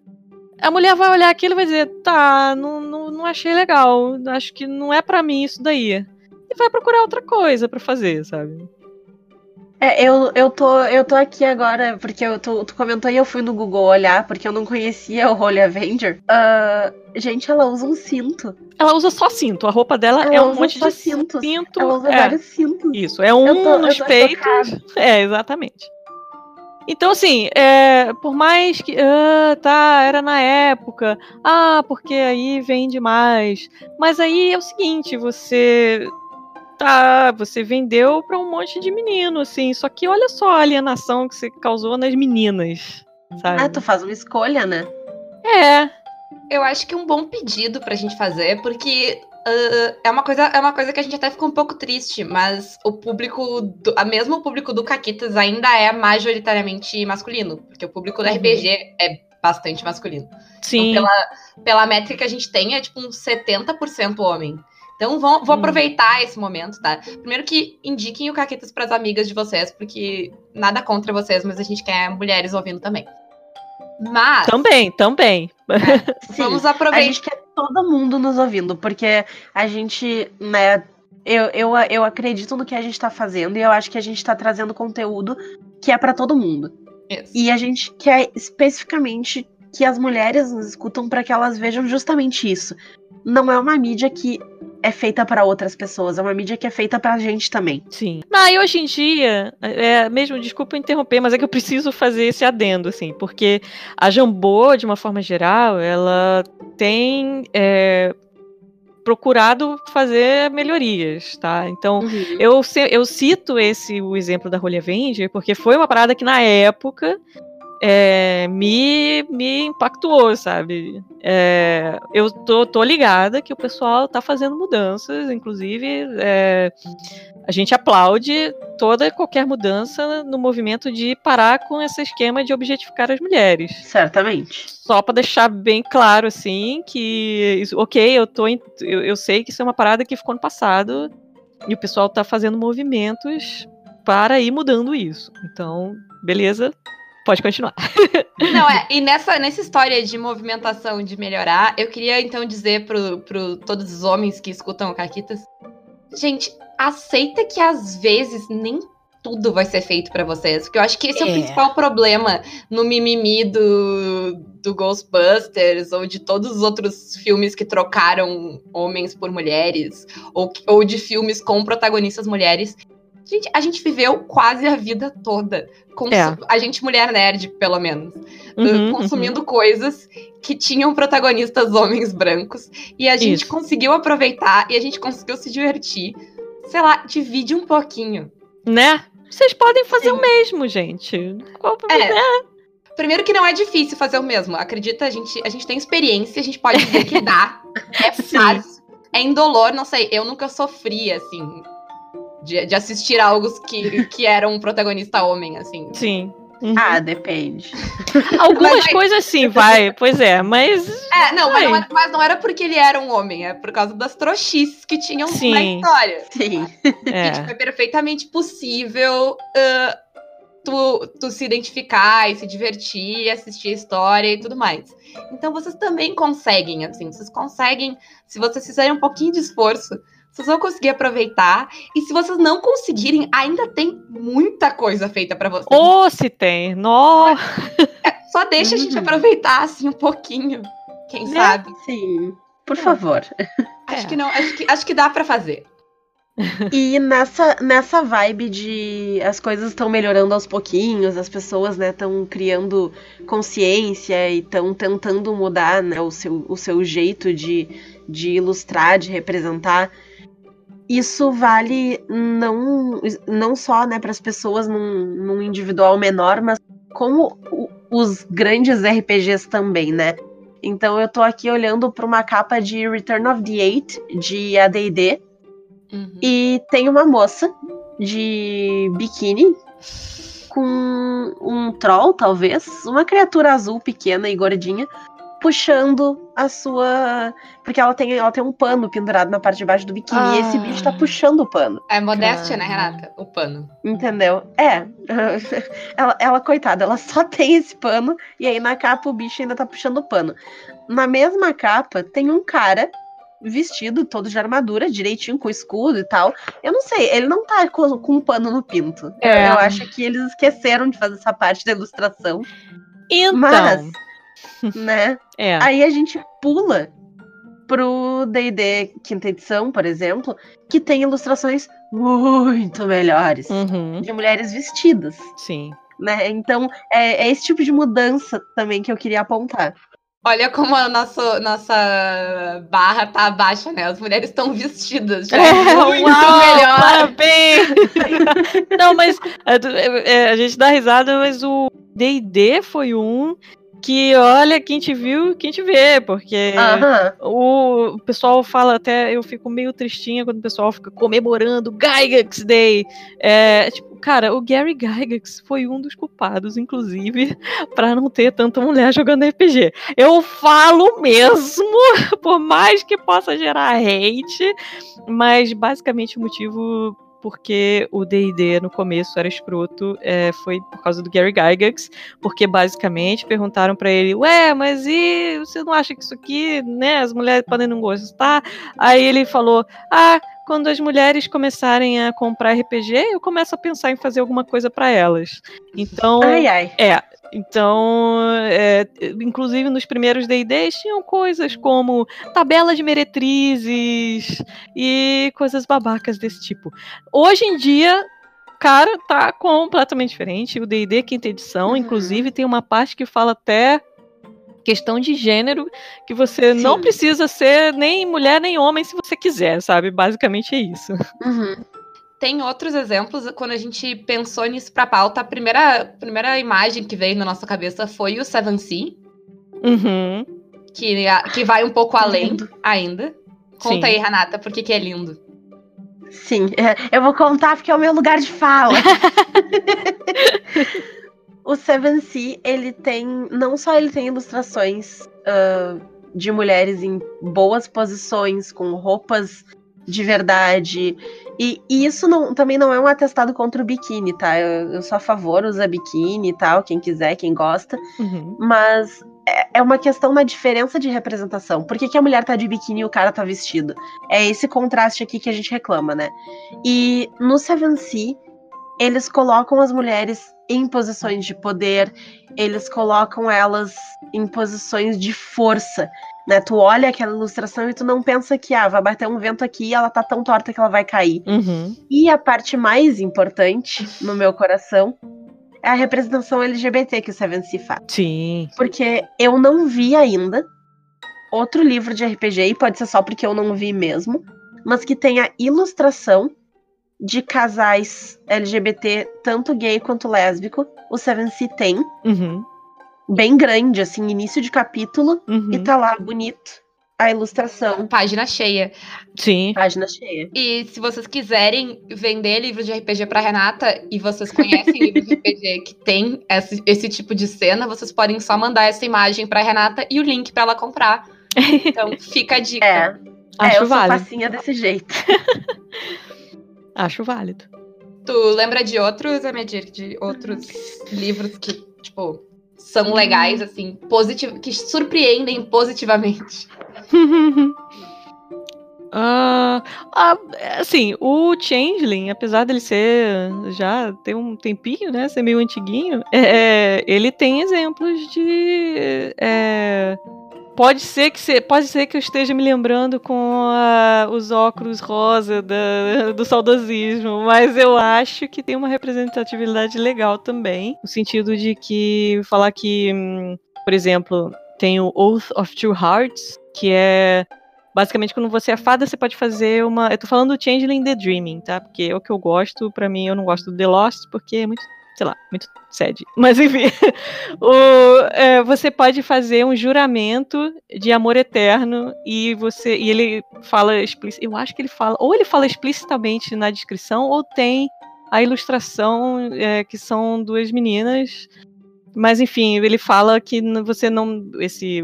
[SPEAKER 3] a mulher vai olhar aquilo e vai dizer: tá, não, não, não achei legal, acho que não é para mim isso daí. E vai procurar outra coisa para fazer, sabe?
[SPEAKER 1] É, eu, eu, tô, eu tô aqui agora, porque eu, tu, tu comentou e eu fui no Google olhar, porque eu não conhecia o Holy Avenger. Uh, gente, ela usa um cinto.
[SPEAKER 3] Ela usa só cinto, a roupa dela
[SPEAKER 1] Ela
[SPEAKER 3] é um monte de
[SPEAKER 1] cintos.
[SPEAKER 3] cinto.
[SPEAKER 1] Ela usa
[SPEAKER 3] é,
[SPEAKER 1] vários cintos.
[SPEAKER 3] Isso, é um
[SPEAKER 1] tô-
[SPEAKER 3] nos
[SPEAKER 1] tô
[SPEAKER 3] peitos.
[SPEAKER 1] chocada.
[SPEAKER 3] É, exatamente. Então, assim, é, por mais que. Ah, tá, era na época. Ah, porque aí vende mais. Mas aí é o seguinte, você. Tá, você vendeu pra um monte de menino, assim. Só que olha só a alienação que você causou nas meninas. Sabe?
[SPEAKER 1] Ah, tu faz uma escolha, né?
[SPEAKER 3] É,
[SPEAKER 2] Eu acho que é um bom pedido pra gente fazer, porque ah, é, uma coisa, é uma coisa que a gente até ficou um pouco triste, mas o público, do, a mesmo o público do Caquitas ainda é majoritariamente masculino, porque o público do
[SPEAKER 1] Uhum.
[SPEAKER 2] RPG é bastante masculino.
[SPEAKER 3] sim.
[SPEAKER 2] Então, pela, pela métrica que a gente tem, é tipo uns 70% homem. Então, vão, vou
[SPEAKER 3] Hum.
[SPEAKER 2] aproveitar esse momento, tá? Primeiro que indiquem o Caquetas pras amigas de vocês, porque nada contra vocês, mas a gente quer mulheres ouvindo também. Mas,
[SPEAKER 3] Também, também.
[SPEAKER 1] Sim.
[SPEAKER 2] vamos
[SPEAKER 1] A
[SPEAKER 2] aproveitar.
[SPEAKER 1] gente quer todo mundo nos ouvindo, porque a gente, né, eu, eu, eu acredito no que a gente tá fazendo e eu acho que a gente tá trazendo conteúdo que é pra todo mundo.
[SPEAKER 2] Isso.
[SPEAKER 1] E a gente quer especificamente que as mulheres nos escutam pra que elas vejam justamente isso. Não é uma mídia que é feita pra outras pessoas, é uma mídia que é feita pra gente também.
[SPEAKER 3] Sim. Ah, e hoje em dia, é, mesmo, desculpa interromper, mas é que eu preciso fazer esse adendo, assim, porque a Jambô, de uma forma geral, ela tem é, procurado fazer melhorias, tá? Então, eu, se- eu cito esse o exemplo da Holy Avenger porque foi uma parada que na época é, me, me impactuou, sabe? É, eu tô, tô ligada que o pessoal tá fazendo mudanças, inclusive é, a gente aplaude toda e qualquer mudança no movimento de parar com esse esquema de objetificar as mulheres.
[SPEAKER 1] Certamente.
[SPEAKER 3] Só pra deixar bem claro, assim, que, ok, eu, tô, eu, eu sei que isso é uma parada que ficou no passado e o pessoal tá fazendo movimentos para ir mudando isso. Então, beleza, pode continuar.
[SPEAKER 2] Não, é, e nessa, nessa história de movimentação de melhorar, eu queria então dizer pro, pro todos os homens que escutam o Caquitas, gente, aceita que às vezes nem tudo vai ser feito pra vocês, porque eu acho que esse é, o
[SPEAKER 3] É.
[SPEAKER 2] principal problema no mimimi do, do Ghostbusters ou de todos os outros filmes que trocaram homens por mulheres ou, ou de filmes com protagonistas mulheres. Gente, a gente viveu quase a vida toda com
[SPEAKER 3] É.
[SPEAKER 2] a gente mulher nerd, pelo menos
[SPEAKER 3] Uhum,
[SPEAKER 2] uh, consumindo coisas que tinham protagonistas homens brancos. E a gente
[SPEAKER 3] Isso.
[SPEAKER 2] conseguiu aproveitar e a gente conseguiu se divertir. Sei lá, divide um pouquinho.
[SPEAKER 3] uhum. Né? Vocês podem fazer
[SPEAKER 2] Sim.
[SPEAKER 3] o mesmo, gente. Qual o
[SPEAKER 2] É.
[SPEAKER 3] problema?
[SPEAKER 2] Primeiro que não é difícil fazer o mesmo. Acredita, a gente, a gente tem experiência, a gente pode dizer que dá. É fácil. É indolor, não sei. Eu nunca sofri, assim, de, de assistir algo que, que era um protagonista homem, assim.
[SPEAKER 3] Sim. Uhum.
[SPEAKER 1] Ah, depende.
[SPEAKER 3] Algumas
[SPEAKER 2] mas
[SPEAKER 3] coisas sim, vai. Pois é, mas.
[SPEAKER 2] É, não, mas não, era, mas não era porque ele era um homem, é por causa das trouxices que tinham na
[SPEAKER 3] Sim.
[SPEAKER 2] história.
[SPEAKER 1] Sim.
[SPEAKER 3] É.
[SPEAKER 2] que tipo, é perfeitamente possível ah, tu, tu se identificar e se divertir, assistir a história e tudo mais. Então vocês também conseguem, assim, vocês conseguem, se vocês fizerem um pouquinho de esforço, vocês vão conseguir aproveitar. E se vocês não conseguirem, ainda tem muita coisa feita pra vocês.
[SPEAKER 3] Ou se tem. Nossa.
[SPEAKER 2] Só deixa a gente
[SPEAKER 1] Uhum.
[SPEAKER 2] aproveitar assim um pouquinho. Quem
[SPEAKER 3] Né?
[SPEAKER 2] sabe?
[SPEAKER 1] Sim. Por favor.
[SPEAKER 2] Acho
[SPEAKER 3] É.
[SPEAKER 2] que não, acho que, acho que dá pra fazer.
[SPEAKER 1] E nessa, nessa vibe de as coisas estão melhorando aos pouquinhos, as pessoas estão criando consciência e estão tentando mudar né, o, seu, o seu jeito de, de ilustrar, de representar. Isso vale não, não só né, para as pessoas num, num individual menor, mas como os grandes RPGs também, né? Então eu tô aqui olhando para uma capa de Return of the Eight, de AD&D,
[SPEAKER 2] Uhum.
[SPEAKER 1] e tem uma moça de biquíni com um troll, talvez, uma criatura azul pequena e gordinha, puxando a sua. Porque ela tem, ela tem um pano pendurado na parte de baixo do biquíni e esse
[SPEAKER 3] Ah.
[SPEAKER 1] bicho tá puxando o pano,
[SPEAKER 2] É modéstia, né,
[SPEAKER 3] Caramba.
[SPEAKER 2] Renata? O pano.
[SPEAKER 1] entendeu? É. ela, ela, coitada, ela só tem esse pano e aí na capa o bicho ainda tá puxando o pano. Na mesma capa tem um cara vestido todo de armadura, direitinho com escudo e tal. Eu não sei, ele não tá com, com um pano no pinto.
[SPEAKER 3] É.
[SPEAKER 1] Eu acho que eles esqueceram de fazer essa parte da ilustração,
[SPEAKER 3] Então,
[SPEAKER 1] Mas- né?
[SPEAKER 3] é.
[SPEAKER 1] Aí a gente pula pro D&D quinta edição, por exemplo, que tem ilustrações muito melhores
[SPEAKER 3] Uhum,
[SPEAKER 1] de mulheres vestidas,
[SPEAKER 3] sim.
[SPEAKER 1] né? Então é, é esse tipo de mudança também que eu queria apontar.
[SPEAKER 2] Olha como a nossa, nossa barra tá baixa, né? As mulheres estão vestidas. Já
[SPEAKER 3] É,
[SPEAKER 2] é muito
[SPEAKER 3] uau,
[SPEAKER 2] melhor.
[SPEAKER 3] Parabéns! Não, mas é, é, é, a gente dá risada, mas o D&D foi um que, olha, quem te viu, quem te vê, porque
[SPEAKER 1] Aham.
[SPEAKER 3] o, pessoal fala até, eu fico meio tristinha quando o pessoal fica comemorando Gygax Day. É, tipo, cara, o Gary Gygax foi um dos culpados, inclusive, pra não ter tanta mulher jogando RPG. Eu falo mesmo, por mais que possa gerar hate, mas basicamente o motivo porque o D&D no começo era escroto é, foi por causa do Gary Gygax, porque basicamente perguntaram pra ele, ué, mas e você não acha que isso aqui, né, as mulheres podem não gostar? Aí ele falou, ah, quando as mulheres começarem a comprar RPG, eu começo a pensar em fazer alguma coisa pra elas. Então,
[SPEAKER 1] Ai, ai.
[SPEAKER 3] é, então, é, inclusive nos primeiros D&Ds tinham coisas como tabela de meretrizes e coisas babacas desse tipo. Hoje em dia, cara, tá completamente diferente. O D&D quinta edição,
[SPEAKER 1] Uhum.
[SPEAKER 3] inclusive, tem uma parte que fala até questão de gênero, que você não
[SPEAKER 1] Sim.
[SPEAKER 3] precisa ser nem mulher nem homem se você quiser, sabe? Basicamente é isso.
[SPEAKER 1] Uhum.
[SPEAKER 2] Tem outros exemplos, quando a gente pensou nisso pra pauta, a primeira, primeira imagem que veio na nossa cabeça foi o Seven Sea,
[SPEAKER 3] Uhum.
[SPEAKER 2] que, que vai um pouco além
[SPEAKER 1] Lindo.
[SPEAKER 2] ainda. Conta
[SPEAKER 3] Sim.
[SPEAKER 2] aí, Renata, por que, que é lindo?
[SPEAKER 1] Sim, é, eu vou contar porque é o meu lugar de fala. o Seven Sea, ele tem. Não só ele tem ilustrações ah, de mulheres em boas posições, com roupas de verdade. E, e isso não- também não é um atestado contra o biquíni, tá? Eu, eu sou a favor, usa biquíni e tal, quem quiser, quem gosta.
[SPEAKER 3] Uhum.
[SPEAKER 1] Mas é, é uma questão, uma diferença de representação. Por que, que a mulher tá de biquíni e o cara tá vestido? É esse contraste aqui que a gente reclama, né? E no Seven Sea, eles colocam as mulheres em posições de poder, eles colocam elas em posições de força. Né? Tu olha aquela ilustração e tu não pensa que ah, vai bater um vento aqui e ela tá tão torta que ela vai cair.
[SPEAKER 3] Uhum.
[SPEAKER 1] E a parte mais importante no meu coração é a representação LGBT que o Seven Sea faz.
[SPEAKER 3] Sim.
[SPEAKER 1] Porque eu não vi ainda outro livro de RPG, e pode ser só porque eu não vi mesmo, mas que tenha ilustração de casais LGBT, tanto gay quanto lésbico. O Seven Sea tem,
[SPEAKER 3] Uhum.
[SPEAKER 1] Bem grande, assim, início de capítulo,
[SPEAKER 3] Uhum.
[SPEAKER 1] e tá lá bonito a ilustração,
[SPEAKER 2] Página cheia.
[SPEAKER 3] Sim.
[SPEAKER 1] página cheia.
[SPEAKER 2] E se vocês quiserem vender livros de RPG pra Renata e vocês conhecem livros de RPG que tem esse, esse tipo de cena, vocês podem só mandar essa imagem pra Renata e o link pra ela comprar. Então fica a dica.
[SPEAKER 1] É,
[SPEAKER 3] Acho
[SPEAKER 1] é eu sou
[SPEAKER 3] válido.
[SPEAKER 1] facinha desse jeito.
[SPEAKER 3] Acho válido.
[SPEAKER 2] Tu lembra de outros, Amedir, de outros livros que, tipo, são legais, assim, positiv que surpreendem positivamente?
[SPEAKER 3] Ah, assim, o Changeling, apesar dele ser já tem um tempinho, né, ser meio antiguinho, é, ele tem exemplos de é, pode ser que se, pode ser que eu esteja me lembrando com a- os óculos rosa da- do saudosismo, mas eu acho que tem uma representatividade legal também, no sentido de que falar que, hum, por exemplo, tem o Oath of Two Hearts, que é Basicamente, quando você é fada, você pode fazer uma. Eu tô falando do Changeling The Dreaming, tá? Porque é o que eu gosto. Pra mim, eu não gosto do The Lost, porque é muito, sei lá, muito sad. Mas enfim. o, é, você pode fazer um juramento de amor eterno e você. E ele fala Eu acho que ele fala. Ou ele fala explicitamente na descrição, ou tem a ilustração é, que são duas meninas. Mas enfim, ele fala que você não. Esse.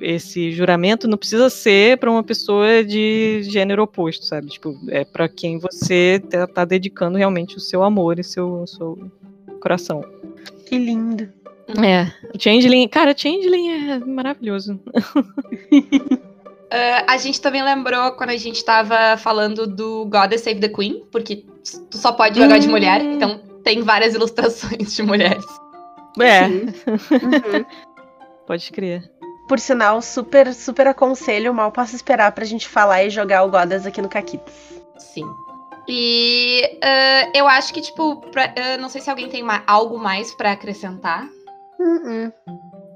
[SPEAKER 3] esse juramento não precisa ser para uma pessoa de gênero oposto, sabe? Tipo, é para quem você tá, tá dedicando realmente o seu amor e seu, seu coração.
[SPEAKER 1] Que lindo.
[SPEAKER 3] É, o Changeling, cara, Changeling é maravilhoso.
[SPEAKER 2] Uh, a gente também lembrou quando a gente tava falando do God Save the Queen, porque tu só pode jogar hum. de mulher, então tem várias ilustrações de mulheres.
[SPEAKER 3] É. Uhum. pode crer.
[SPEAKER 1] Por sinal, super, super aconselho, mal posso esperar pra gente falar e jogar o Godas aqui no Caquitas.
[SPEAKER 2] Sim. E uh, eu acho que, tipo, pra, uh, não sei se alguém tem algo mais para acrescentar.
[SPEAKER 1] Uh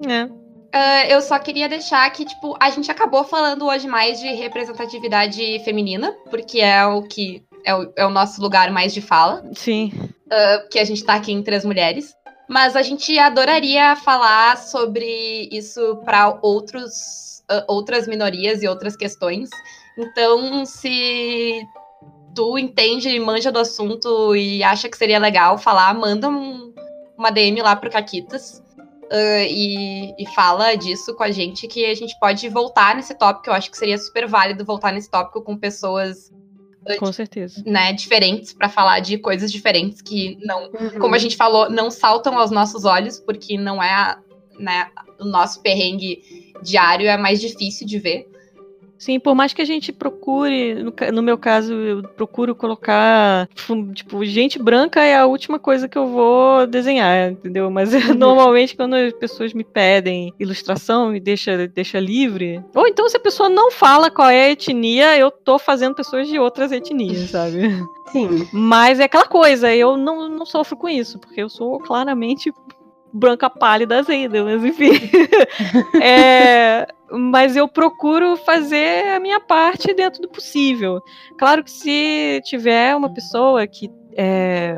[SPEAKER 3] é.
[SPEAKER 2] Uh, eu só queria deixar que, tipo, a gente acabou falando hoje mais de representatividade feminina, porque é o que é o, é o nosso lugar mais de fala.
[SPEAKER 3] Sim.
[SPEAKER 2] Uh, que a gente tá aqui entre as mulheres. Mas a gente adoraria falar sobre isso para outros uh, outras minorias e outras questões. Então, se tu entende e manja do assunto e acha que seria legal falar, manda um, uma DM lá pro Caquitas uh, e, e, fala disso com a gente, que a gente pode voltar nesse tópico. Eu acho que seria super válido voltar nesse tópico com pessoas.
[SPEAKER 3] Uh, com certeza.
[SPEAKER 2] Né, diferentes para falar de coisas diferentes que não, uhum. como a gente falou, não saltam aos nossos olhos, porque não é a, né, o nosso perrengue diário, é mais difícil de ver.
[SPEAKER 3] Sim, por mais que a gente procure, no, no, meu caso, eu procuro colocar, tipo, gente branca é a última coisa que eu vou desenhar, entendeu? Mas uhum. normalmente quando as pessoas me pedem ilustração, me deixa, deixa livre. Ou então se a pessoa não fala qual é a etnia, eu tô fazendo pessoas de outras etnias, sabe?
[SPEAKER 1] Sim.
[SPEAKER 3] Mas é aquela coisa, eu não, não sofro com isso, porque eu sou claramente branca pálida azeda, mas enfim. é, mas eu procuro fazer a minha parte dentro do possível. Claro que se tiver uma pessoa que é,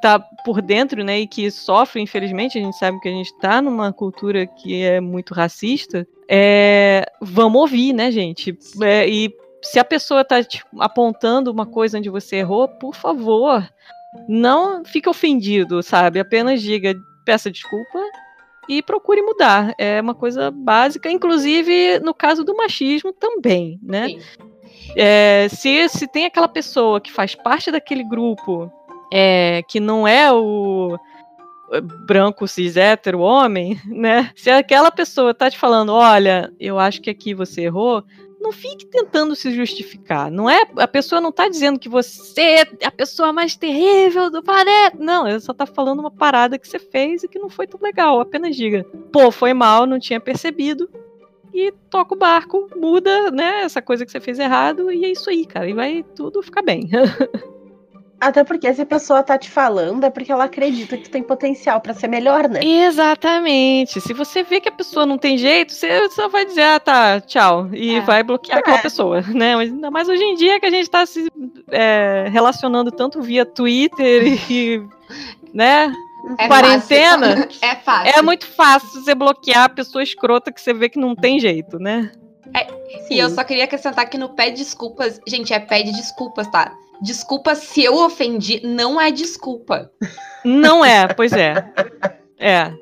[SPEAKER 3] tá por dentro, né, e que sofre, infelizmente, a gente sabe que a gente está numa cultura que é muito racista, é, vamos ouvir, né, gente? É, e se a pessoa está tipo, apontando uma coisa onde você errou, por favor, não fique ofendido, sabe? Apenas diga, peça desculpa e procure mudar. É uma coisa básica, inclusive no caso do machismo também, né? É, se, se tem aquela pessoa que faz parte daquele grupo é, que não é o branco cis hétero homem, né? Se aquela pessoa tá te falando, olha, eu acho que aqui você errou, não fique tentando se justificar. Não é a pessoa não tá dizendo que você é a pessoa mais terrível do planeta. Não, ela só tá falando uma parada que você fez e que não foi tão legal. Apenas diga, pô, foi mal, não tinha percebido. E toca o barco, muda, né, essa coisa que você fez errado e é isso aí, cara. E vai tudo ficar bem.
[SPEAKER 1] Até porque se a pessoa tá te falando, é porque ela acredita que tu tem potencial para ser melhor, né?
[SPEAKER 3] Exatamente. Se você vê que a pessoa não tem jeito, você só vai dizer, ah, tá, tchau. E é. vai bloquear é. aquela pessoa, né? Mas ainda mais hoje em dia que a gente tá se é, relacionando tanto via Twitter e, né?
[SPEAKER 2] É
[SPEAKER 3] quarentena.
[SPEAKER 2] Fácil. É fácil.
[SPEAKER 3] É muito fácil você bloquear a pessoa escrota que você vê que não tem jeito, né?
[SPEAKER 2] É, e eu só queria acrescentar que no pede desculpas, gente, é pede desculpas, tá? Desculpa se eu ofendi, não é desculpa.
[SPEAKER 3] Não é, pois é. É.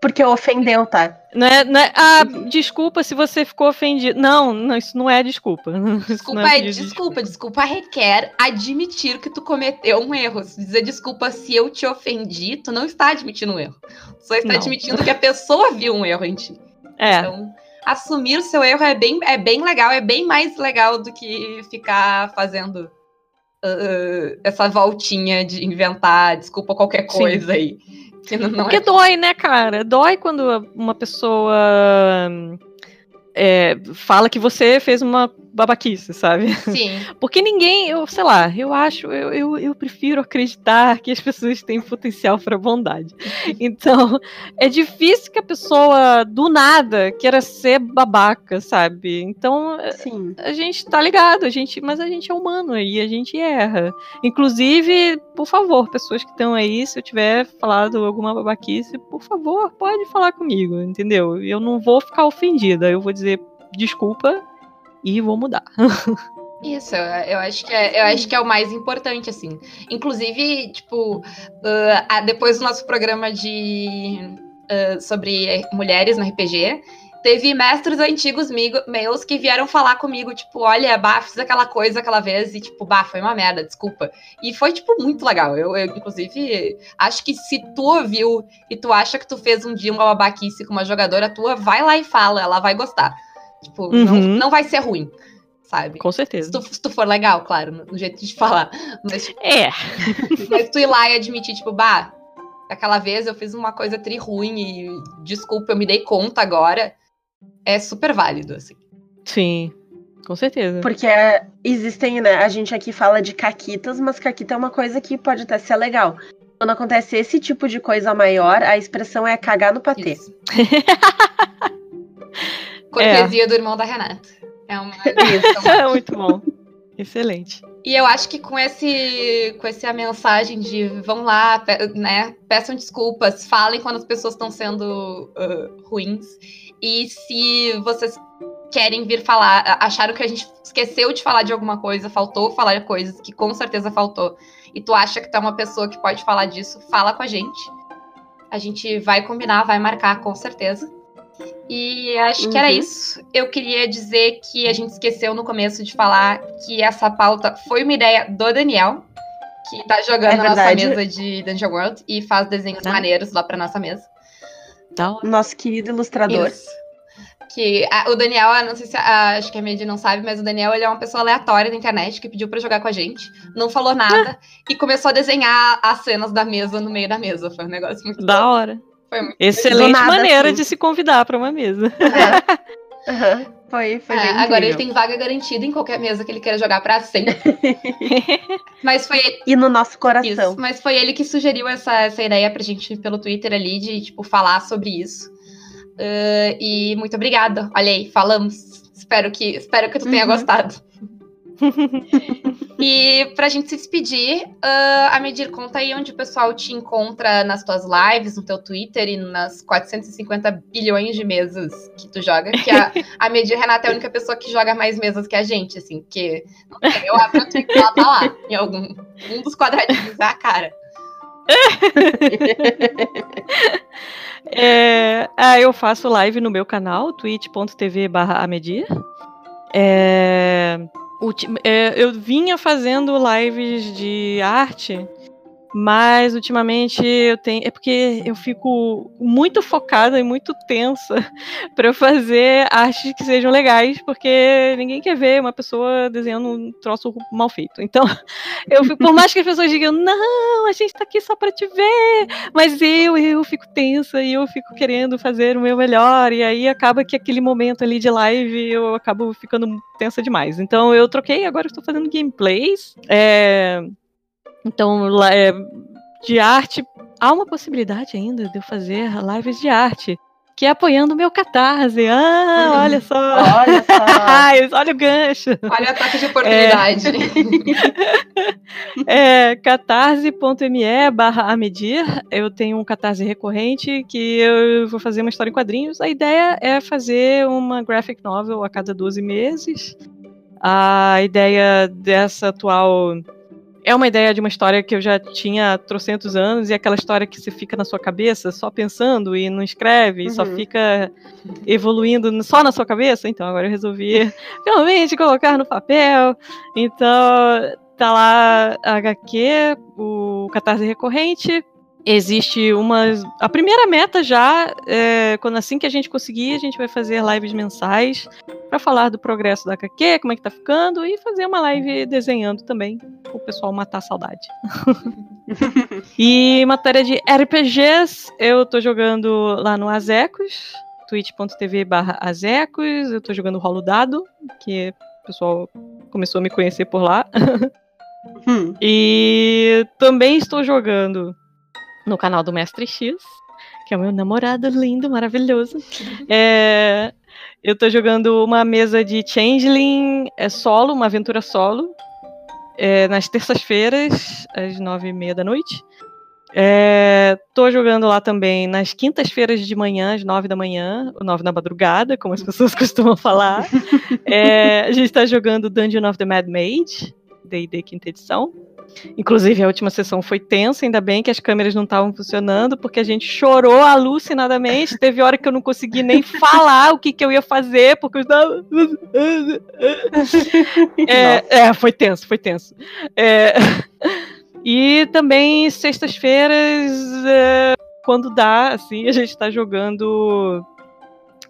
[SPEAKER 1] Porque ofendeu, tá?
[SPEAKER 3] Não é, não é, ah, desculpa se você ficou ofendido. Não, não isso não é desculpa.
[SPEAKER 2] Desculpa é, é desculpa. Desculpa requer admitir que tu cometeu um erro. Se dizer desculpa se eu te ofendi, tu não está admitindo um erro. Tu só está não. admitindo que a pessoa viu um erro em ti.
[SPEAKER 3] É.
[SPEAKER 2] Então, assumir o seu erro é bem, é bem legal, é bem mais legal do que ficar fazendo uh, essa voltinha de inventar desculpa qualquer coisa Sim. aí.
[SPEAKER 3] Que não, não Porque é... dói, né, cara? Dói quando uma pessoa é, fala que você fez uma babaquice, sabe?
[SPEAKER 2] Sim.
[SPEAKER 3] Porque ninguém, eu sei lá, eu acho, eu, eu, eu prefiro acreditar que as pessoas têm potencial para bondade. Então, é difícil que a pessoa do nada queira ser babaca, sabe? Então,
[SPEAKER 1] Sim.
[SPEAKER 3] a gente tá ligado, a gente, mas a gente é humano e a gente erra. Inclusive, por favor, pessoas que estão aí, se eu tiver falado alguma babaquice, por favor, pode falar comigo, entendeu? Eu não vou ficar ofendida, eu vou dizer desculpa e vou mudar.
[SPEAKER 2] Isso, eu acho que é, eu acho que é o mais importante, assim. Inclusive, tipo, uh, depois do nosso programa de uh, sobre mulheres no RPG, teve mestres antigos meus que vieram falar comigo, tipo, olha, bah, fiz aquela coisa aquela vez e, tipo, bah, foi uma merda, desculpa. E foi, tipo, muito legal. Eu, eu, inclusive, acho que se tu ouviu e tu acha que tu fez um dia uma babaquice com uma jogadora tua, vai lá e fala, ela vai gostar. Tipo, não,
[SPEAKER 3] Uhum.
[SPEAKER 2] não vai ser ruim, sabe?
[SPEAKER 3] Com
[SPEAKER 2] Se
[SPEAKER 3] certeza.
[SPEAKER 2] tu, se tu for legal, claro, no, no jeito de falar. Mas,
[SPEAKER 3] É.
[SPEAKER 2] mas tu ir lá e admitir, tipo, bah, aquela vez eu fiz uma coisa tri ruim e desculpa, eu me dei conta agora. É super válido, assim.
[SPEAKER 3] Sim. Com certeza.
[SPEAKER 1] Porque é, existem, né? A gente aqui fala de caquitas, mas caquita é uma coisa que pode até ser legal. Quando acontece esse tipo de coisa maior, a expressão é cagar no patê.
[SPEAKER 2] Cortesia do irmão da Renata. É uma.
[SPEAKER 3] É muito bom. Excelente.
[SPEAKER 2] E eu acho que com esse, com essa mensagem de vão lá, pe- né, peçam desculpas, falem quando as pessoas estão sendo ah, ruins. E se vocês querem vir falar, acharam que a gente esqueceu de falar de alguma coisa, faltou falar coisas que com certeza faltou, e tu acha que tu é uma pessoa que pode falar disso, fala com a gente. A gente vai combinar, vai marcar com certeza. E acho que era
[SPEAKER 1] Uhum.
[SPEAKER 2] isso. Eu queria dizer que a gente esqueceu no começo de falar que essa pauta foi uma ideia do Daniel, que tá jogando
[SPEAKER 1] É
[SPEAKER 2] na nossa mesa de Dungeon World e faz desenhos
[SPEAKER 3] Tá.
[SPEAKER 2] maneiros lá pra nossa mesa.
[SPEAKER 3] Hora.
[SPEAKER 1] Nosso querido ilustrador.
[SPEAKER 2] Isso. Que a- o Daniel, eu não sei se a, acho que a Medi não sabe, mas o Daniel ele é uma pessoa aleatória da internet que pediu pra jogar com a gente, não falou nada e começou a desenhar as cenas da mesa no meio da mesa. Foi um negócio muito
[SPEAKER 3] Da hora.
[SPEAKER 2] Foi muito
[SPEAKER 3] Excelente
[SPEAKER 1] nada,
[SPEAKER 3] maneira
[SPEAKER 1] assim.
[SPEAKER 3] de se convidar pra uma mesa.
[SPEAKER 1] Aham. Aham. Foi, foi
[SPEAKER 2] É, agora ele tem vaga garantida em qualquer mesa que ele queira jogar pra sempre. mas foi ele,
[SPEAKER 1] E no nosso coração.
[SPEAKER 2] isso, mas foi ele que sugeriu essa, essa ideia pra gente pelo Twitter ali de tipo falar sobre isso. Ah, e muito obrigada. Olha aí, falamos. Espero que espero que tu tenha
[SPEAKER 1] Uhum.
[SPEAKER 2] gostado. E pra gente se despedir, ah, a Medir, conta aí onde o pessoal te encontra nas tuas lives, no teu Twitter e nas 450 bilhões de mesas que tu joga. Que a, a Medir Renata é a única pessoa que joga mais mesas que a gente, assim, porque eu abro o Twitter ela tá lá, em algum um dos quadradinhos da cara.
[SPEAKER 3] É, ah, eu faço live no meu canal, twitch.tv barra amedir. É, eu vinha fazendo lives de arte, mas ultimamente eu tenho. É porque eu fico muito focada e muito tensa para fazer artes que sejam legais, porque ninguém quer ver uma pessoa desenhando um troço mal feito. Então, eu fico, por mais que as pessoas digam, não, a gente tá aqui só para te ver, mas eu, eu fico tensa e eu fico querendo fazer o meu melhor, e aí acaba que aquele momento ali de live eu acabo ficando tensa demais. Então eu troquei, agora estou fazendo gameplays. é, então, é, de arte, há uma possibilidade ainda de eu fazer lives de arte. Que é apoiando o meu catarse. Ah,
[SPEAKER 2] Uhum.
[SPEAKER 3] olha só!
[SPEAKER 1] Olha só.
[SPEAKER 3] Olha o gancho!
[SPEAKER 2] Olha o ataque de oportunidade.
[SPEAKER 3] É catarse.me barra a medir. Eu tenho um catarse recorrente que eu vou fazer uma história em quadrinhos. A ideia é fazer uma graphic novel a cada 12 meses. A ideia dessa atual é uma ideia de uma história que eu já tinha há trocentos anos, e é aquela história que você fica na sua cabeça só pensando e não escreve, e só
[SPEAKER 1] Uhum.
[SPEAKER 3] fica evoluindo só na sua cabeça. Então agora eu resolvi finalmente colocar no papel. Então tá lá a HQ, o Catarse recorrente. Existe umas. A primeira meta já, é, quando assim que a gente conseguir, a gente vai fazer lives mensais para falar do progresso da HQ, como é que tá ficando, e fazer uma live desenhando também, o pessoal matar a saudade. e matéria de RPGs, eu tô jogando lá no Azecos, twitch.tv barra Azecos, eu tô jogando Rolo Dado, que o pessoal começou a me conhecer por lá.
[SPEAKER 1] Hum.
[SPEAKER 3] E também estou jogando no canal do Mestre X, que é o meu namorado lindo, maravilhoso. É, eu estou jogando uma mesa de Changeling é, solo, uma aventura solo, é, nas terças-feiras, às nove e meia da noite. Estou jogando lá também nas quintas-feiras de manhã, às nove da manhã, ou nove da madrugada, como as pessoas costumam falar. É, a gente está jogando Dungeon of the Mad Mage, D&D quinta edição. Inclusive, a última sessão foi tensa, ainda bem que as câmeras não estavam funcionando, porque a gente chorou alucinadamente. Teve hora que eu não consegui nem falar o que, que eu ia fazer, porque eu estava. É, é, foi tenso, foi tenso. É, E também, sextas-feiras, é, quando dá, assim, a gente está jogando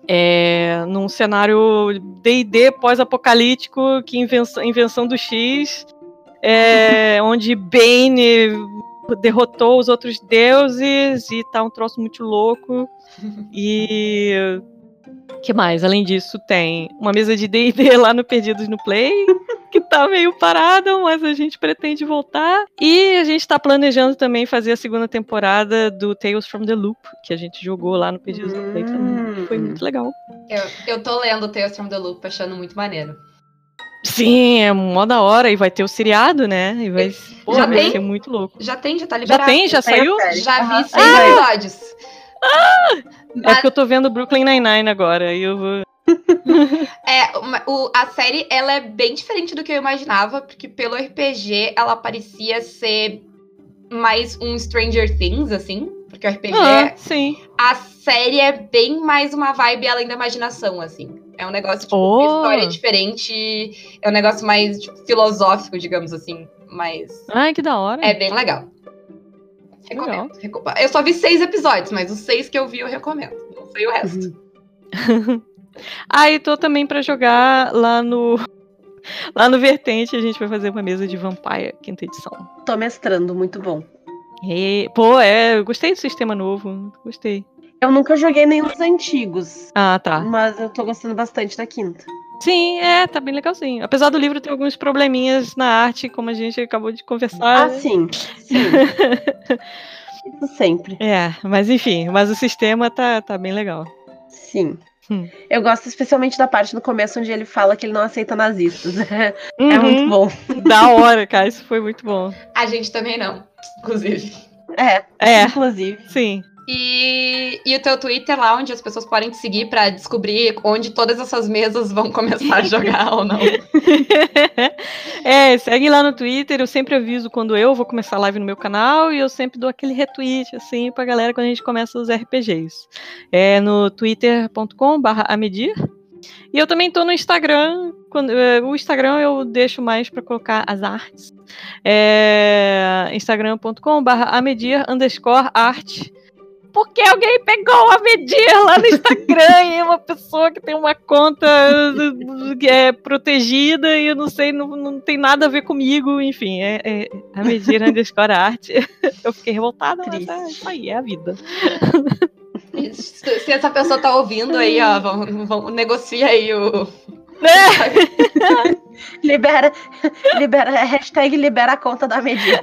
[SPEAKER 3] É, num cenário D&D pós-apocalíptico, que invenção, invenção do X, é, onde Bane derrotou os outros deuses e tá um troço muito louco. E que mais? Além disso, tem uma mesa de D&D lá no Perdidos no Play, que tá meio parada, mas a gente pretende voltar. E a gente tá planejando também fazer a segunda temporada do Tales from the Loop, que a gente jogou lá no Perdidos no Play também. Foi muito legal.
[SPEAKER 2] Eu, eu tô lendo Tales from the Loop, achando muito maneiro.
[SPEAKER 3] Sim, é mó da hora. E vai ter o seriado, né? E vai, pô,
[SPEAKER 2] Já
[SPEAKER 3] vai
[SPEAKER 2] tem?
[SPEAKER 3] ser muito louco.
[SPEAKER 2] Já tem, já tá
[SPEAKER 3] Já
[SPEAKER 2] liberado.
[SPEAKER 3] tem? Já
[SPEAKER 1] Tem
[SPEAKER 3] saiu?
[SPEAKER 2] Já vi seis episódios.
[SPEAKER 3] É
[SPEAKER 2] Mas,
[SPEAKER 3] porque eu tô vendo Brooklyn Nine-Nine agora. E eu vou.
[SPEAKER 2] é, uma- o- a série ela é bem diferente do que eu imaginava, porque pelo RPG ela parecia ser mais um Stranger Things, assim. Porque o RPG,
[SPEAKER 3] Ah, sim.
[SPEAKER 2] a série é bem mais uma vibe além da imaginação, assim. É um negócio, tipo,
[SPEAKER 3] Oh.
[SPEAKER 2] uma história diferente, é um negócio mais tipo, filosófico, digamos assim. Mas
[SPEAKER 3] Ai, que da hora.
[SPEAKER 2] é bem legal.
[SPEAKER 3] Legal.
[SPEAKER 2] Recomendo. reco- Eu só vi seis episódios, mas os seis que eu vi eu recomendo. Não sei o resto.
[SPEAKER 3] Ah, e tô também pra jogar lá no. Lá no Vertente, a gente vai fazer uma mesa de Vampire, quinta edição.
[SPEAKER 1] Tô mestrando, muito bom.
[SPEAKER 3] E, pô, é, eu gostei do sistema novo. Gostei.
[SPEAKER 1] Eu nunca joguei nenhum dos antigos,
[SPEAKER 3] Ah, tá.
[SPEAKER 1] mas eu tô gostando bastante da quinta.
[SPEAKER 3] Sim, é, tá bem legalzinho. Apesar do livro ter alguns probleminhas na arte, como a gente acabou de conversar.
[SPEAKER 1] Ah, sim. Sim. Isso sempre.
[SPEAKER 3] É, mas enfim, mas o sistema tá, tá bem legal.
[SPEAKER 1] Sim.
[SPEAKER 3] Hum.
[SPEAKER 1] Eu gosto especialmente da parte no começo onde ele fala que ele não aceita nazistas. É
[SPEAKER 3] Uhum,
[SPEAKER 1] muito bom.
[SPEAKER 3] Da hora, cara, isso foi muito bom.
[SPEAKER 2] A gente também não, inclusive.
[SPEAKER 1] É,
[SPEAKER 3] É,
[SPEAKER 1] inclusive.
[SPEAKER 3] sim.
[SPEAKER 2] E, e o teu Twitter lá, onde as pessoas podem te seguir pra descobrir onde todas essas mesas vão começar a jogar ou não.
[SPEAKER 3] é, segue lá no Twitter, eu sempre aviso quando eu vou começar live no meu canal e eu sempre dou aquele retweet, assim, pra galera quando a gente começa os RPGs. É no twitter.com barra amedir. E eu também tô no Instagram, quando, eh, o Instagram eu deixo mais pra colocar as artes. É instagram.com amedir underscore arte. Porque alguém pegou a medir lá no Instagram e é uma pessoa que tem uma conta que é protegida e eu não sei, não, não tem nada a ver comigo, enfim, é, é a medir underscore arte. Eu fiquei revoltada, mas é isso aí, é a vida.
[SPEAKER 2] Se essa pessoa tá ouvindo aí, ó, vamos, vamos negocia aí o.
[SPEAKER 1] Libera, libera, hashtag libera a conta da medida.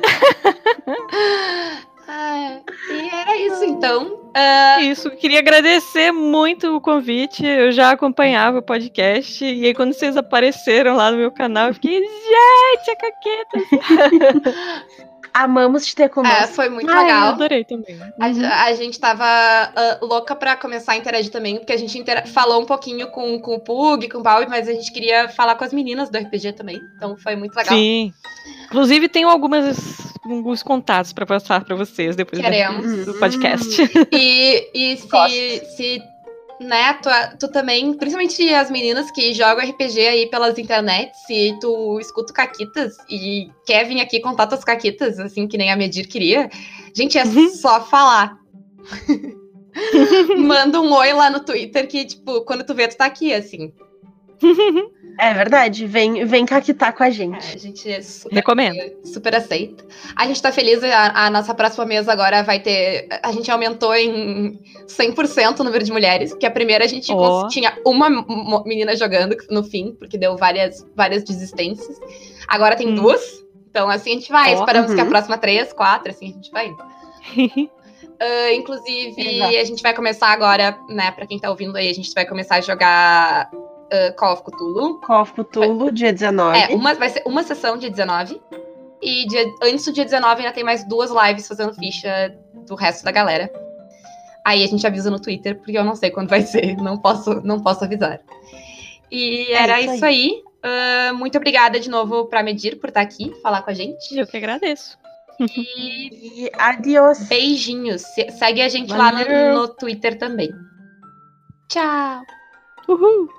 [SPEAKER 2] Ah, e era isso então. Ah,
[SPEAKER 3] Isso, queria agradecer muito o convite. Eu já acompanhava o podcast e aí quando vocês apareceram lá no meu canal, eu fiquei, gente, a caqueta.
[SPEAKER 1] Amamos te ter
[SPEAKER 2] é,
[SPEAKER 1] conosco.
[SPEAKER 2] foi muito
[SPEAKER 3] Ah, eu
[SPEAKER 2] legal.
[SPEAKER 3] adorei também.
[SPEAKER 2] A, a gente tava ah, louca pra começar a interagir também, porque a gente intera- falou um pouquinho com, com o Pug, com o Paul, mas a gente queria falar com as meninas do RPG também. Então foi muito legal.
[SPEAKER 3] Sim. Inclusive, tenho algumas, alguns contatos para passar para vocês depois do-
[SPEAKER 2] Queremos.
[SPEAKER 3] do podcast.
[SPEAKER 2] E, e
[SPEAKER 1] Gosto.
[SPEAKER 2] se, se né, tu, tu também, principalmente as meninas que jogam RPG aí pelas internet, se tu escuta o Caquitas e quer vir aqui contar tuas Caquitas, assim, que nem a Medir queria, gente, é
[SPEAKER 3] Uhum.
[SPEAKER 2] só falar. Manda um oi lá no Twitter que, tipo, quando tu vê, tu tá aqui, assim.
[SPEAKER 1] É verdade. Vem, vem caquitar com a
[SPEAKER 2] É,
[SPEAKER 1] gente.
[SPEAKER 2] a gente é super
[SPEAKER 3] Recomendo.
[SPEAKER 2] super aceita. A gente tá feliz, a, a nossa próxima mesa agora vai ter. A gente aumentou em 100% o número de mulheres, porque a primeira a gente cons- tinha uma menina jogando no fim, porque deu várias, várias desistências. Agora tem
[SPEAKER 3] Hum.
[SPEAKER 2] duas. Então, assim a gente vai.
[SPEAKER 3] Ó.
[SPEAKER 2] Esperamos que a
[SPEAKER 1] Uhum.
[SPEAKER 2] próxima três, quatro, assim a gente vai indo. Ah, inclusive,
[SPEAKER 1] Exato.
[SPEAKER 2] a gente vai começar agora, né, pra quem tá ouvindo aí, a gente vai começar a jogar ah, Call of Cthulhu.
[SPEAKER 1] Call of Cthulhu, dia 19.
[SPEAKER 2] É, uma, vai ser uma sessão dia 19. E dia, antes do dia 19 ainda tem mais duas lives fazendo ficha do resto da galera. Aí a gente avisa no Twitter, porque eu não sei quando vai ser. Não posso, não posso avisar. E
[SPEAKER 1] É
[SPEAKER 2] era
[SPEAKER 1] isso
[SPEAKER 2] isso aí. Ah, muito obrigada de novo pra Medir por estar aqui, falar com a gente.
[SPEAKER 3] Eu que agradeço.
[SPEAKER 2] E
[SPEAKER 1] E adiós.
[SPEAKER 2] beijinhos. Se- Segue a gente lá
[SPEAKER 3] Valeu.
[SPEAKER 2] no, no Twitter também. Tchau!
[SPEAKER 3] Uhul!